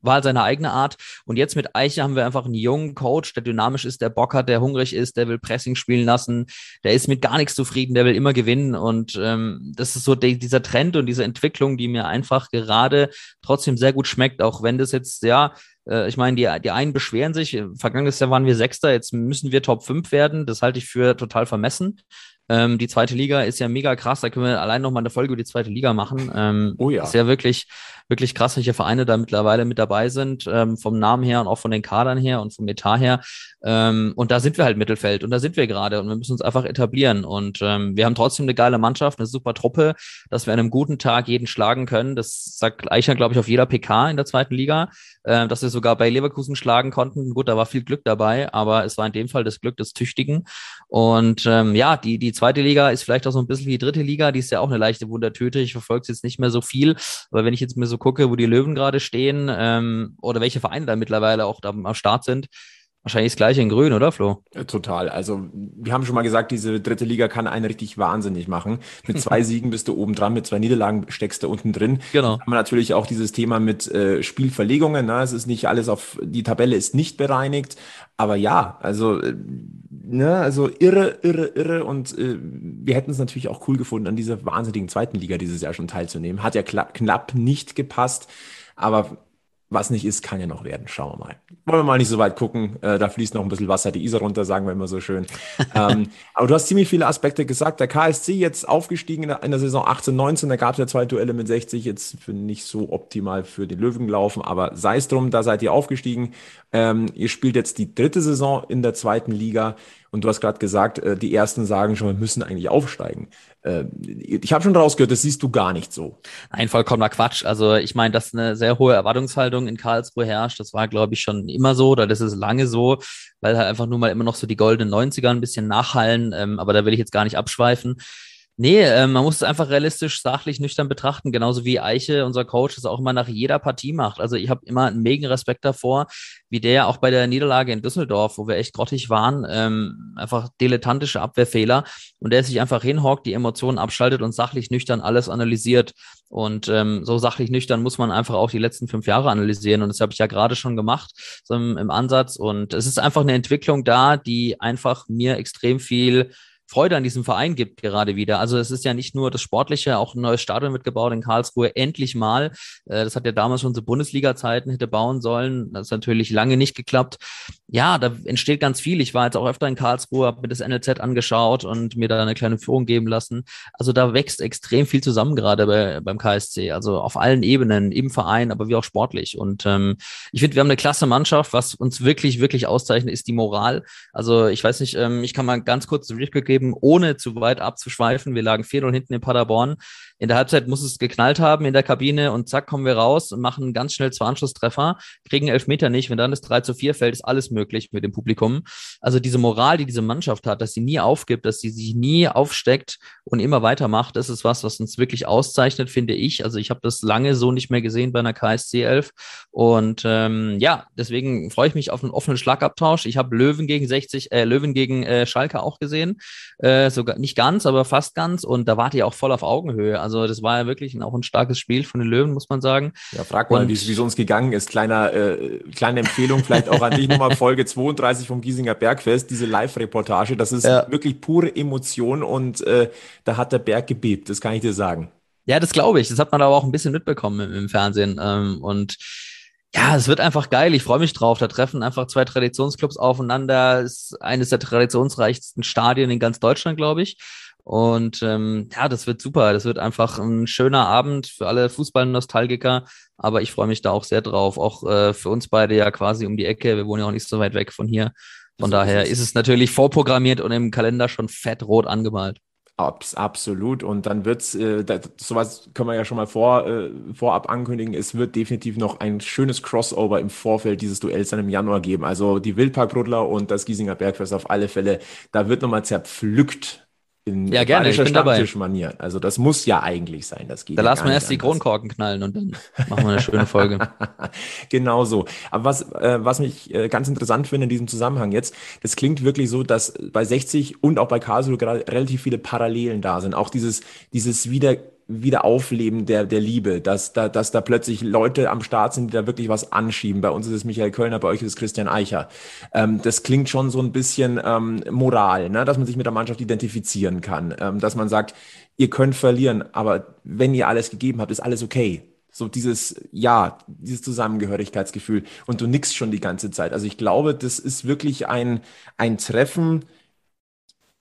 war halt seine eigene Art. Und jetzt mit Eiche haben wir einfach einen jungen Coach, der dynamisch ist, der Bock hat, der hungrig ist, der will Pressing spielen lassen, der ist mit gar nichts zufrieden, der will immer gewinnen. Und ähm, das ist so die, dieser Trend und diese Entwicklung, die mir einfach gerade trotzdem sehr gut schmeckt, auch wenn das jetzt, ja, äh, ich meine, die, die einen beschweren sich, vergangenes Jahr waren wir Sechster, jetzt müssen wir Top 5 werden. Das halte ich für total vermessen. Ähm, die zweite Liga ist ja mega krass. Da können wir allein noch mal eine Folge über die zweite Liga machen. Ähm, oh ja. Ist ja wirklich, wirklich krass, welche Vereine da mittlerweile mit dabei sind, ähm, vom Namen her und auch von den Kadern her und vom Etat her. Ähm, und da sind wir halt Mittelfeld und da sind wir gerade und wir müssen uns einfach etablieren. Und ähm, wir haben trotzdem eine geile Mannschaft, eine super Truppe, dass wir an einem guten Tag jeden schlagen können. Das sagt Eicher, glaube ich, auf jeder PK in der zweiten Liga, äh, dass wir sogar bei Leverkusen schlagen konnten. Gut, da war viel Glück dabei, aber es war in dem Fall das Glück des Tüchtigen. Und ähm, ja, die, die zweite Liga ist vielleicht auch so ein bisschen wie die dritte Liga, die ist ja auch eine leichte Wundertüte. Ich verfolge es jetzt nicht mehr so viel, aber wenn ich jetzt mir so gucke, wo die Löwen gerade stehen ähm, oder welche Vereine da mittlerweile auch da am Start sind, Wahrscheinlich das gleiche in Grün, oder Flo? Total. Also wir haben schon mal gesagt, diese dritte Liga kann einen richtig wahnsinnig machen. Mit zwei Siegen bist du oben dran, mit zwei Niederlagen steckst du unten drin. Genau. Dann haben wir natürlich auch dieses Thema mit äh, Spielverlegungen. Ne? Es ist nicht alles auf, die Tabelle ist nicht bereinigt. Aber ja, also, äh, ne, also irre, irre, irre. Und äh, wir hätten es natürlich auch cool gefunden, an dieser wahnsinnigen zweiten Liga dieses Jahr schon teilzunehmen. Hat ja knapp nicht gepasst. Aber was nicht ist, kann ja noch werden. Schauen wir mal. Wollen wir mal nicht so weit gucken. Äh, da fließt noch ein bisschen Wasser die Isar runter, sagen wir immer so schön. ähm, aber du hast ziemlich viele Aspekte gesagt. Der KSC jetzt aufgestiegen in der, in der Saison 18, 19. Da gab es ja zwei Duelle mit 60. Jetzt nicht so optimal für die Löwen gelaufen. Aber sei es drum, da seid ihr aufgestiegen. Ähm, ihr spielt jetzt die dritte Saison in der zweiten Liga. Und du hast gerade gesagt, äh, die ersten sagen schon, wir müssen eigentlich aufsteigen. Äh, ich habe schon rausgehört, das siehst du gar nicht so. Nein, vollkommener Quatsch. Also ich meine, dass eine sehr hohe Erwartungshaltung in Karlsruhe herrscht, das war, glaube ich, schon immer so, oder das ist lange so, weil halt einfach nur mal immer noch so die goldenen 90er ein bisschen nachhallen. Ähm, aber da will ich jetzt gar nicht abschweifen. Nee, äh, man muss es einfach realistisch, sachlich, nüchtern betrachten, genauso wie Eiche, unser Coach, das auch immer nach jeder Partie macht. Also ich habe immer einen mega Respekt davor, wie der auch bei der Niederlage in Düsseldorf, wo wir echt grottig waren, ähm, einfach dilettantische Abwehrfehler und der sich einfach hinhockt, die Emotionen abschaltet und sachlich nüchtern alles analysiert. Und ähm, so sachlich nüchtern muss man einfach auch die letzten fünf Jahre analysieren. Und das habe ich ja gerade schon gemacht, so im, im Ansatz. Und es ist einfach eine Entwicklung da, die einfach mir extrem viel Freude an diesem Verein gibt gerade wieder. Also es ist ja nicht nur das Sportliche, auch ein neues Stadion mitgebaut in Karlsruhe, endlich mal. Äh, das hat ja damals schon zu Bundesliga-Zeiten hätte bauen sollen. Das ist natürlich lange nicht geklappt. Ja, da entsteht ganz viel. Ich war jetzt auch öfter in Karlsruhe, habe mir das NLZ angeschaut und mir da eine kleine Führung geben lassen. Also da wächst extrem viel zusammen gerade bei, beim KSC. Also auf allen Ebenen, im Verein, aber wie auch sportlich. Und ähm, ich finde, wir haben eine klasse Mannschaft. Was uns wirklich, wirklich auszeichnet, ist die Moral. Also ich weiß nicht, ähm, ich kann mal ganz kurz Rückblick geben geben, ohne zu weit abzuschweifen. Wir lagen 4-0 hinten in Paderborn. In der Halbzeit muss es geknallt haben in der Kabine und zack, kommen wir raus und machen ganz schnell zwei Anschlusstreffer, kriegen Elfmeter nicht. Wenn dann das 3 zu 4 fällt, ist alles möglich mit dem Publikum. Also diese Moral, die diese Mannschaft hat, dass sie nie aufgibt, dass sie sich nie aufsteckt und immer weitermacht, das ist was, was uns wirklich auszeichnet, finde ich. Also ich habe das lange so nicht mehr gesehen bei einer KSC 11. Und ähm, ja, deswegen freue ich mich auf einen offenen Schlagabtausch. Ich habe Löwen gegen 60, äh, Löwen gegen äh, Schalke auch gesehen. Äh, sogar nicht ganz, aber fast ganz. Und da wart ihr auch voll auf Augenhöhe. Also das war ja wirklich auch ein starkes Spiel von den Löwen, muss man sagen. Ja, frag mal, wie es uns gegangen ist. Kleiner, äh, kleine Empfehlung vielleicht auch an dich nochmal Folge 32 vom Giesinger Bergfest, diese Live-Reportage. Das ist ja. wirklich pure Emotion und äh, da hat der Berg gebebt, das kann ich dir sagen. Ja, das glaube ich. Das hat man aber auch ein bisschen mitbekommen im, im Fernsehen. Ähm, und ja, es wird einfach geil. Ich freue mich drauf. Da treffen einfach zwei Traditionsclubs aufeinander. Es ist eines der traditionsreichsten Stadien in ganz Deutschland, glaube ich. Und ähm, ja, das wird super. Das wird einfach ein schöner Abend für alle Fußball-Nostalgiker. Aber ich freue mich da auch sehr drauf. Auch äh, für uns beide ja quasi um die Ecke. Wir wohnen ja auch nicht so weit weg von hier. Von so daher ist es natürlich vorprogrammiert und im Kalender schon fett rot angemalt. Abs absolut. Und dann wird's, äh, sowas können wir ja schon mal vor, äh, vorab ankündigen. Es wird definitiv noch ein schönes Crossover im Vorfeld dieses Duells dann im Januar geben. Also die Wildparkbrudler und das Giesinger Bergfest auf alle Fälle. Da wird nochmal zerpflückt in ja, gerne, ich bin dabei. Manier. Also das muss ja eigentlich sein. Das geht da ja lassen wir erst anders. die Kronkorken knallen und dann machen wir eine schöne Folge. genau so. Aber was, äh, was mich äh, ganz interessant finde in diesem Zusammenhang jetzt, das klingt wirklich so, dass bei 60 und auch bei Karlsruhe gerade relativ viele Parallelen da sind. Auch dieses, dieses wieder Wiederaufleben der, der Liebe, dass da, dass da plötzlich Leute am Start sind, die da wirklich was anschieben. Bei uns ist es Michael Kölner, bei euch ist es Christian Eicher. Ähm, das klingt schon so ein bisschen ähm, Moral, ne? dass man sich mit der Mannschaft identifizieren kann, ähm, dass man sagt, ihr könnt verlieren, aber wenn ihr alles gegeben habt, ist alles okay. So dieses, ja, dieses Zusammengehörigkeitsgefühl und du nickst schon die ganze Zeit. Also ich glaube, das ist wirklich ein, ein Treffen,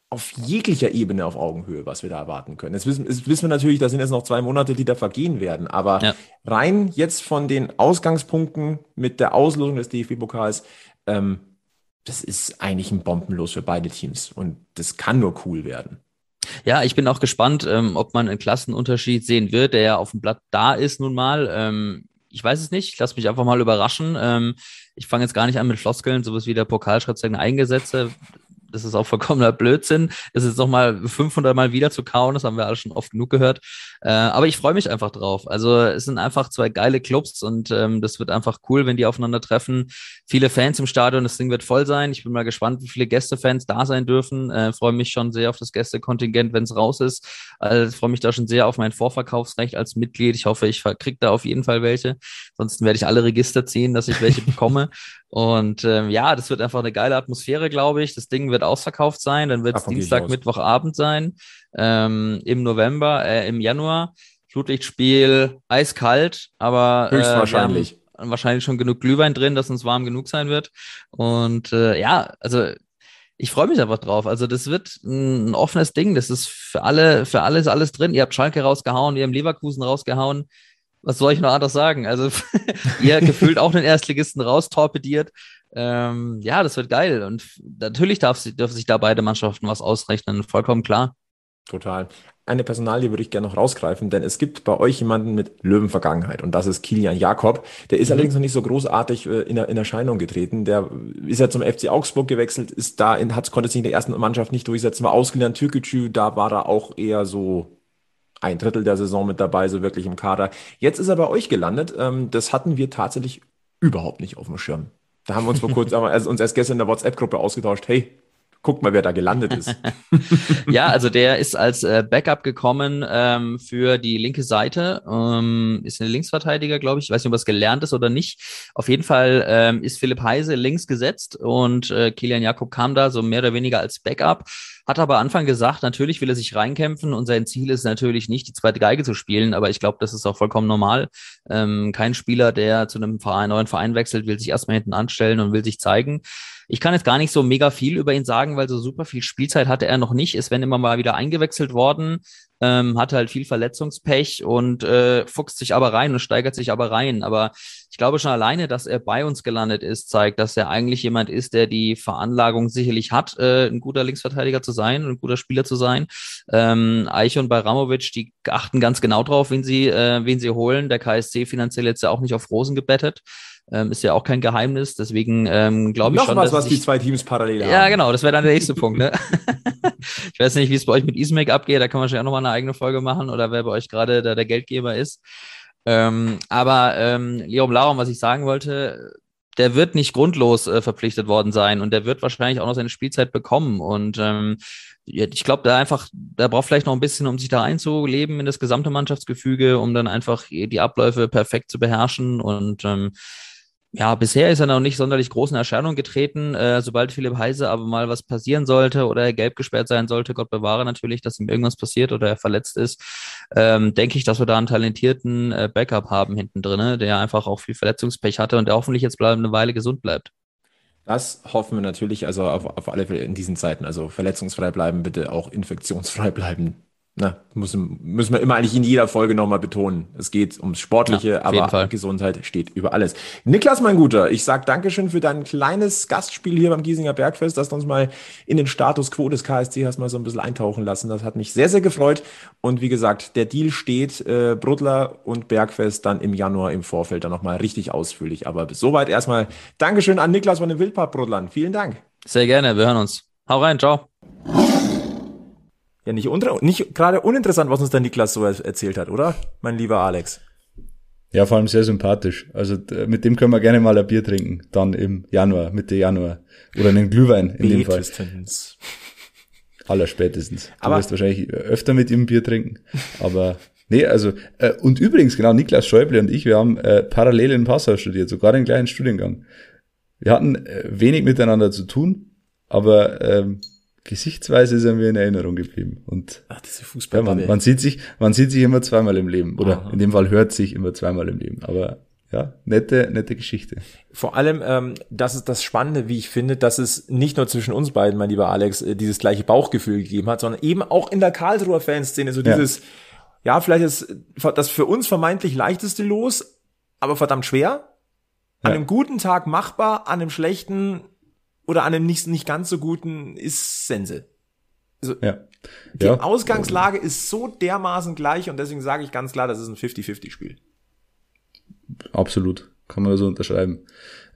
auf jeglicher Ebene auf Augenhöhe, was wir da erwarten können. Jetzt wissen, jetzt wissen wir natürlich, da sind jetzt noch zwei Monate, die da vergehen werden. Aber ja. rein jetzt von den Ausgangspunkten mit der Auslosung des DFB-Pokals, ähm, das ist eigentlich ein Bombenlos für beide Teams. Und das kann nur cool werden. Ja, ich bin auch gespannt, ähm, ob man einen Klassenunterschied sehen wird, der ja auf dem Blatt da ist nun mal. Ähm, ich weiß es nicht, lass mich einfach mal überraschen. Ähm, ich fange jetzt gar nicht an mit Floskeln, sowas wie der Pokalschritt Eingesetze das ist auch vollkommener Blödsinn. Das ist nochmal 500 Mal wieder zu kauen, das haben wir alle schon oft genug gehört. Äh, aber ich freue mich einfach drauf. Also es sind einfach zwei geile Clubs und ähm, das wird einfach cool, wenn die aufeinandertreffen. Viele Fans im Stadion, das Ding wird voll sein. Ich bin mal gespannt, wie viele Gästefans da sein dürfen. Äh, freue mich schon sehr auf das Gästekontingent, wenn es raus ist. Also, freue mich da schon sehr auf mein Vorverkaufsrecht als Mitglied. Ich hoffe, ich kriege da auf jeden Fall welche. Ansonsten werde ich alle Register ziehen, dass ich welche bekomme. Und ähm, ja, das wird einfach eine geile Atmosphäre, glaube ich. Das Ding wird ausverkauft sein. Dann wird es Dienstag, Mittwochabend sein. Ähm, Im November, äh, im Januar. Flutlichtspiel, eiskalt, aber äh, höchstwahrscheinlich. wahrscheinlich schon genug Glühwein drin, dass uns warm genug sein wird. Und äh, ja, also ich freue mich einfach drauf. Also das wird ein, ein offenes Ding. Das ist für alle, für alles alles drin. Ihr habt Schalke rausgehauen, ihr habt Leverkusen rausgehauen was soll ich noch anders sagen? Also ihr gefühlt auch den Erstligisten raus torpediert. Ähm, ja, das wird geil. Und natürlich darf, dürfen sich da beide Mannschaften was ausrechnen, vollkommen klar. Total. Eine Personalie würde ich gerne noch rausgreifen, denn es gibt bei euch jemanden mit Löwenvergangenheit und das ist Kilian Jakob. Der ist mhm. allerdings noch nicht so großartig äh, in, in, Erscheinung getreten. Der ist ja zum FC Augsburg gewechselt, ist da in, hat, konnte sich in der ersten Mannschaft nicht durchsetzen, war ausgelernt Türkgücü, da war er auch eher so ein Drittel der Saison mit dabei, so wirklich im Kader. Jetzt ist er bei euch gelandet. Ähm, das hatten wir tatsächlich überhaupt nicht auf dem Schirm. Da haben wir uns vor kurzem also uns erst gestern in der WhatsApp-Gruppe ausgetauscht. Hey, guckt mal, wer da gelandet ist. ja, also der ist als äh, Backup gekommen ähm, für die linke Seite. Ähm, ist ein Linksverteidiger, glaube ich. Ich weiß nicht, ob das gelernt ist oder nicht. Auf jeden Fall ähm, ist Philipp Heise links gesetzt und äh, Kilian Jakob kam da so mehr oder weniger als Backup. Hat aber Anfang gesagt, natürlich will er sich reinkämpfen und sein Ziel ist natürlich nicht, die zweite Geige zu spielen, aber ich glaube, das ist auch vollkommen normal. Ähm, kein Spieler, der zu einem Verein, neuen Verein wechselt, will sich erstmal hinten anstellen und will sich zeigen. Ich kann jetzt gar nicht so mega viel über ihn sagen, weil so super viel Spielzeit hatte er noch nicht. Ist wenn immer mal wieder eingewechselt worden, ähm, hatte halt viel Verletzungspech und äh, fuchst sich aber rein und steigert sich aber rein. Aber ich glaube schon alleine, dass er bei uns gelandet ist, zeigt, dass er eigentlich jemand ist, der die Veranlagung sicherlich hat, äh, ein guter Linksverteidiger zu sein und ein guter Spieler zu sein. Ähm, Eiche und Bayramovic, die achten ganz genau drauf, wen sie, äh, wen sie holen. Der KSC finanziell jetzt ja auch nicht auf Rosen gebettet. Ähm, ist ja auch kein Geheimnis. Deswegen ähm, glaube ich Noch schon. was, was die zwei Teams parallel haben. Ja, genau, das wäre dann der nächste Punkt. Ne? ich weiß nicht, wie es bei euch mit Ismail abgeht. Da kann man wahrscheinlich auch nochmal eine eigene Folge machen oder wer bei euch gerade der, der Geldgeber ist. Ähm, aber ähm, Leom Larum, was ich sagen wollte, der wird nicht grundlos äh, verpflichtet worden sein und der wird wahrscheinlich auch noch seine Spielzeit bekommen. Und ähm, ich glaube, da einfach, der braucht vielleicht noch ein bisschen, um sich da einzuleben in das gesamte Mannschaftsgefüge, um dann einfach die Abläufe perfekt zu beherrschen. Und ähm, ja, bisher ist er noch nicht sonderlich großen Erscheinungen getreten. Äh, sobald Philipp Heise aber mal was passieren sollte oder er gelb gesperrt sein sollte, Gott bewahre natürlich, dass ihm irgendwas passiert oder er verletzt ist, ähm, denke ich, dass wir da einen talentierten äh, Backup haben hinten drin, der einfach auch viel Verletzungspech hatte und der hoffentlich jetzt eine Weile gesund bleibt. Das hoffen wir natürlich, also auf, auf alle Fälle in diesen Zeiten. Also verletzungsfrei bleiben, bitte auch infektionsfrei bleiben na, müssen, müssen wir immer eigentlich in jeder Folge nochmal betonen. Es geht ums Sportliche, ja, aber Gesundheit steht über alles. Niklas, mein Guter, ich sag Dankeschön für dein kleines Gastspiel hier beim Giesinger Bergfest, dass du uns mal in den Status quo des KSC hast mal so ein bisschen eintauchen lassen. Das hat mich sehr, sehr gefreut. Und wie gesagt, der Deal steht, äh, Brudler und Bergfest dann im Januar im Vorfeld dann nochmal richtig ausführlich. Aber bis soweit erstmal Dankeschön an Niklas von den Wildpark Brudlern. Vielen Dank. Sehr gerne, wir hören uns. Hau rein, ciao ja nicht, unter, nicht gerade uninteressant, was uns der Niklas so erzählt hat, oder? Mein lieber Alex. Ja, vor allem sehr sympathisch. Also mit dem können wir gerne mal ein Bier trinken, dann im Januar, Mitte Januar. Oder einen Glühwein in dem Fall. Allerspätestens. Du aber wirst wahrscheinlich öfter mit ihm Bier trinken. Aber nee, also äh, und übrigens, genau, Niklas Schäuble und ich, wir haben äh, parallel in Passau studiert, sogar den gleichen Studiengang. Wir hatten äh, wenig miteinander zu tun, aber ähm, Gesichtsweise sind wir in Erinnerung geblieben. Und Ach, diese Fußball ja, man, man, sieht sich, man sieht sich immer zweimal im Leben. Oder Aha. in dem Fall hört sich immer zweimal im Leben. Aber ja, nette, nette Geschichte. Vor allem, ähm, das ist das Spannende, wie ich finde, dass es nicht nur zwischen uns beiden, mein lieber Alex, äh, dieses gleiche Bauchgefühl gegeben hat, sondern eben auch in der Karlsruher Fanszene so dieses, ja, ja vielleicht ist das für uns vermeintlich leichteste Los, aber verdammt schwer. An ja. einem guten Tag machbar, an einem schlechten oder an einem nicht, nicht ganz so guten ist Sense. Also, ja. Die ja. Ausgangslage ist so dermaßen gleich und deswegen sage ich ganz klar, das ist ein 50-50-Spiel. Absolut, kann man so unterschreiben.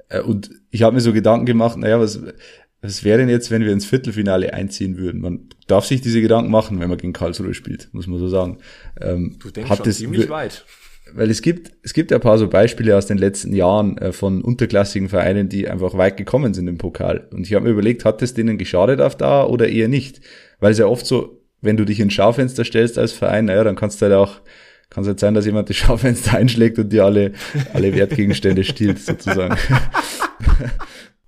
Äh, und ich habe mir so Gedanken gemacht, naja, was, was wäre denn jetzt, wenn wir ins Viertelfinale einziehen würden? Man darf sich diese Gedanken machen, wenn man gegen Karlsruhe spielt, muss man so sagen. Ähm, du denkst schon ziemlich weit weil es gibt, es gibt ja ein paar so Beispiele aus den letzten Jahren äh, von unterklassigen Vereinen, die einfach weit gekommen sind im Pokal. Und ich habe mir überlegt, hat es denen geschadet auf da oder eher nicht? Weil es ja oft so, wenn du dich ins Schaufenster stellst als Verein, naja, dann kannst du halt auch, kann es halt sein, dass jemand das Schaufenster einschlägt und dir alle, alle Wertgegenstände stiehlt, sozusagen.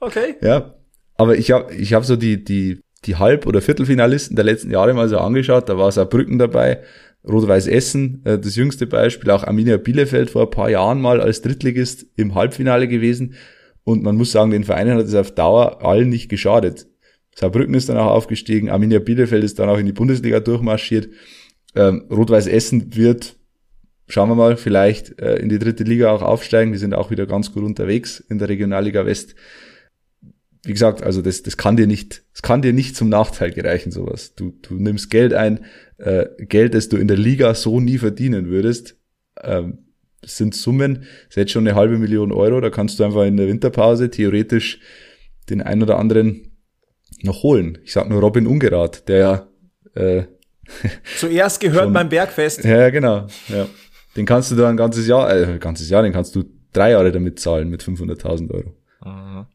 Okay. Ja. Aber ich habe ich hab so die, die, die Halb- oder Viertelfinalisten der letzten Jahre mal so angeschaut, da war Saarbrücken dabei, Rot-Weiß Essen, äh, das jüngste Beispiel, auch Arminia Bielefeld vor ein paar Jahren mal als Drittligist im Halbfinale gewesen. Und man muss sagen, den Vereinen hat es auf Dauer allen nicht geschadet. Saarbrücken ist dann auch aufgestiegen, Arminia Bielefeld ist dann auch in die Bundesliga durchmarschiert. Ähm, Rot-Weiß Essen wird, schauen wir mal, vielleicht äh, in die dritte Liga auch aufsteigen. Die sind auch wieder ganz gut unterwegs in der Regionalliga West. Wie gesagt, also das, das kann dir nicht, das kann dir nicht zum Nachteil gereichen, sowas. Du, du nimmst Geld ein, äh, Geld, das du in der Liga so nie verdienen würdest. Ähm, das sind Summen, das ist jetzt schon eine halbe Million Euro, da kannst du einfach in der Winterpause theoretisch den ein oder anderen noch holen. Ich sag nur Robin Ungerath, der ja äh, zuerst gehört schon, beim Bergfest. Ja, genau. Ja. Den kannst du da ein ganzes Jahr, äh, ein ganzes Jahr, den kannst du drei Jahre damit zahlen mit 500.000 Euro. Mhm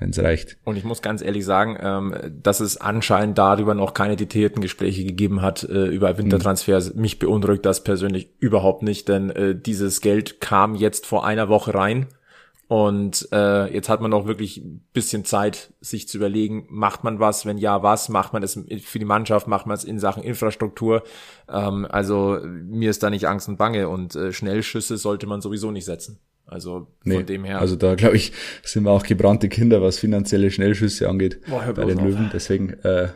wenn es reicht. Und ich muss ganz ehrlich sagen, ähm, dass es anscheinend darüber noch keine detaillierten Gespräche gegeben hat äh, über Wintertransfers. Mhm. Mich beunruhigt das persönlich überhaupt nicht, denn äh, dieses Geld kam jetzt vor einer Woche rein. Und äh, jetzt hat man auch wirklich ein bisschen Zeit, sich zu überlegen, macht man was, wenn ja, was, macht man es für die Mannschaft, macht man es in Sachen Infrastruktur. Ähm, also mir ist da nicht Angst und Bange und äh, Schnellschüsse sollte man sowieso nicht setzen. Also nee, von dem her. Also da glaube ich, sind wir auch gebrannte Kinder, was finanzielle Schnellschüsse angeht Boah, bei den Löwen. Auf. Deswegen äh,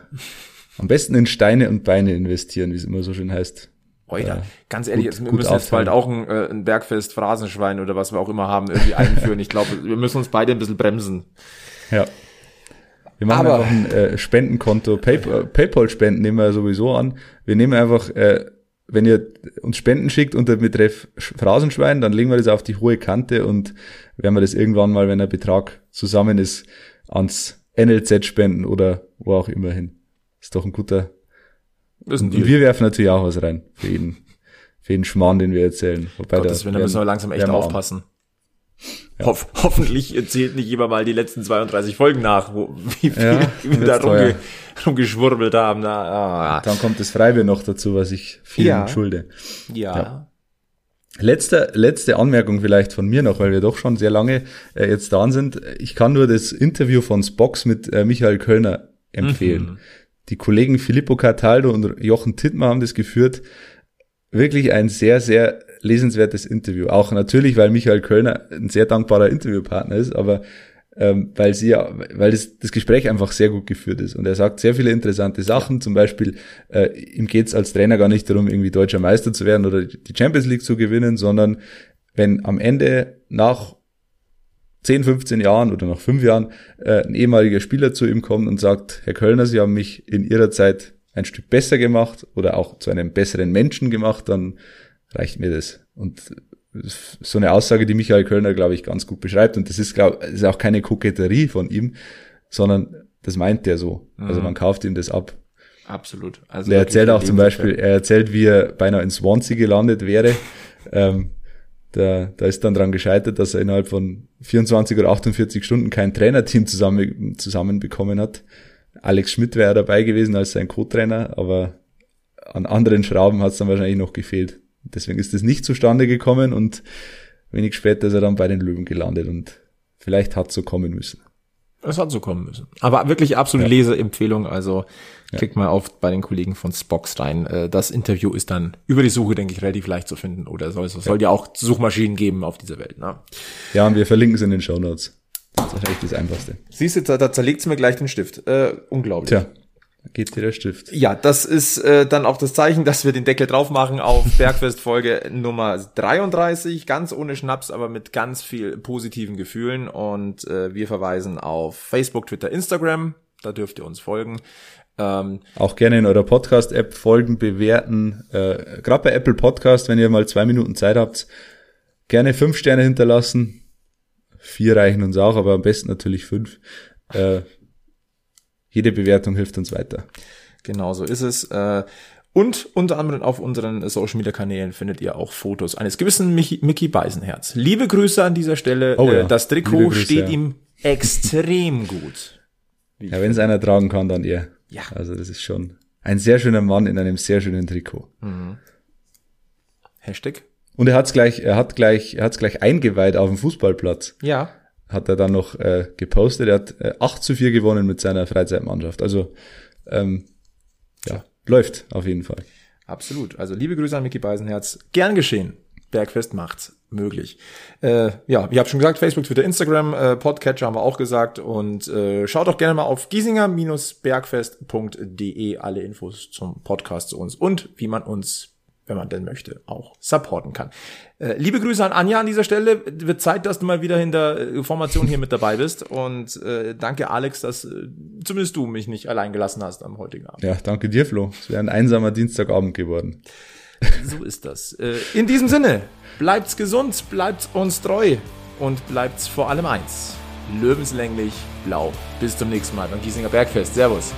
am besten in Steine und Beine investieren, wie es immer so schön heißt. Oida, äh, ganz ehrlich, gut, wir müssen jetzt bald auch ein, äh, ein Bergfest Phrasenschwein oder was wir auch immer haben irgendwie einführen. ich glaube, wir müssen uns beide ein bisschen bremsen. Ja. Wir machen Aber, einfach ein äh, Spendenkonto. Paypal-Spenden nehmen wir sowieso an. Wir nehmen einfach äh, wenn ihr uns Spenden schickt unter Betreff Phrasenschwein, dann legen wir das auf die hohe Kante und werden wir das irgendwann mal, wenn der Betrag zusammen ist, ans NLZ spenden oder wo auch immer hin. Ist doch ein guter. Und wir werfen natürlich auch was rein für jeden, für jeden Schmarrn, den wir erzählen. Wobei Gottes da, Willen, da müssen wir langsam echt aufpassen. Hoff, hoffentlich zählt nicht jemand mal die letzten 32 Folgen nach, wo, wie viel Ja, wir da rumge, rumgeschwurbelt haben. Na, ah, Dann kommt das Freibier noch dazu, was ich vielen Ja. schulde. ja. Ja. Letzte, letzte Anmerkung vielleicht von mir noch, weil wir doch schon sehr lange äh, jetzt dran sind. Ich kann nur das Interview von Spox mit äh, Michael Kölner empfehlen. Mhm. Die Kollegen Filippo Cataldo und Jochen Tittmer haben das geführt. Wirklich ein sehr, sehr lesenswertes Interview. Auch natürlich, weil Michael Kölner ein sehr dankbarer Interviewpartner ist, aber ähm, weil sie ja, weil das, das Gespräch einfach sehr gut geführt ist. Und er sagt sehr viele interessante Sachen. Zum Beispiel, äh, ihm geht es als Trainer gar nicht darum, irgendwie deutscher Meister zu werden oder die Champions League zu gewinnen, sondern wenn am Ende nach 10, 15 Jahren oder nach fünf Jahren äh, ein ehemaliger Spieler zu ihm kommt und sagt, Herr Kölner, Sie haben mich in Ihrer Zeit ein Stück besser gemacht oder auch zu einem besseren Menschen gemacht, dann reicht mir das. Und so eine Aussage, die Michael Kölner, glaube ich, ganz gut beschreibt. Und das ist, glaube ist auch keine Koketterie von ihm, sondern das meint er so. Also man kauft ihm das ab. Absolut. Also er erzählt auch zum Beispiel, er erzählt, wie er beinahe in Swansea gelandet wäre. ähm, da, da ist dann dran gescheitert, dass er innerhalb von 24 oder 48 Stunden kein Trainerteam zusammen, zusammenbekommen hat. Alex Schmidt wäre dabei gewesen als sein Co-Trainer, aber an anderen Schrauben hat es dann wahrscheinlich noch gefehlt. Deswegen ist es nicht zustande gekommen und wenig später ist er dann bei den Löwen gelandet und vielleicht hat es so kommen müssen. Es hat so kommen müssen. Aber wirklich absolute Leseempfehlung. Also klickt mal auf bei den Kollegen von Spox rein. Äh, Das Interview ist dann über die Suche, denke ich, relativ leicht zu finden. Oder soll es soll ja auch Suchmaschinen geben auf dieser Welt. Ne? Ja, und wir verlinken es in den Show Notes. Das ist wahrscheinlich das Einfachste. Siehst du, da, da zerlegt's mir gleich den Stift. Äh, unglaublich. Tja, geht dir der Stift. Ja, das ist äh, dann auch das Zeichen, dass wir den Deckel drauf machen auf Bergfest-Folge Nummer 33. Ganz ohne Schnaps, aber mit ganz viel positiven Gefühlen. Und äh, wir verweisen auf Facebook, Twitter, Instagram. Da dürft ihr uns folgen. Ähm, Auch gerne in eurer Podcast-App folgen, bewerten. Äh, Gerade bei Apple Podcast, wenn ihr mal zwei Minuten Zeit habt, gerne fünf Sterne hinterlassen. Vier reichen uns auch, aber am besten natürlich fünf. Äh, jede Bewertung hilft uns weiter. Genau so ist es. Äh, Und unter anderem auf unseren Social Media Kanälen findet ihr auch Fotos eines gewissen Mickey, Mickey Beisenherz. Liebe Grüße an dieser Stelle. Oh ja. Äh, Das Trikot Grüße, steht ja. ihm extrem gut. Ja, wenn es einer tragen kann, dann er. Ja. Also das ist schon ein sehr schöner Mann in einem sehr schönen Trikot. Hashtag. Und er hat's gleich, er hat gleich, er hat's gleich eingeweiht auf dem Fußballplatz. Ja. Hat er dann noch äh, gepostet. Er hat äh, 8 zu 4 gewonnen mit seiner Freizeitmannschaft. Also ähm, ja, läuft auf jeden Fall. Absolut. Also liebe Grüße an Mickey Beisenherz. Gern geschehen. Bergfest macht's möglich. Äh, ja, ich habe schon gesagt, Facebook, Twitter, Instagram, äh, Podcatcher haben wir auch gesagt. Und äh, schaut doch gerne mal auf giesinger-bergfest.de alle Infos zum Podcast zu uns und wie man uns, wenn man denn möchte, auch supporten kann. Äh, liebe Grüße an Anja an dieser Stelle. Wird Zeit, dass du mal wieder in der äh, Formation hier mit dabei bist. Und äh, danke Alex, dass äh, zumindest du mich nicht allein gelassen hast am heutigen Abend. Ja, danke dir, Flo. Es wäre ein einsamer Dienstagabend geworden. So ist das. Äh, In diesem Sinne, bleibt's gesund, bleibt uns treu und bleibt's vor allem eins. Löwenslänglich blau. Bis zum nächsten Mal beim Giesinger Bergfest. Servus.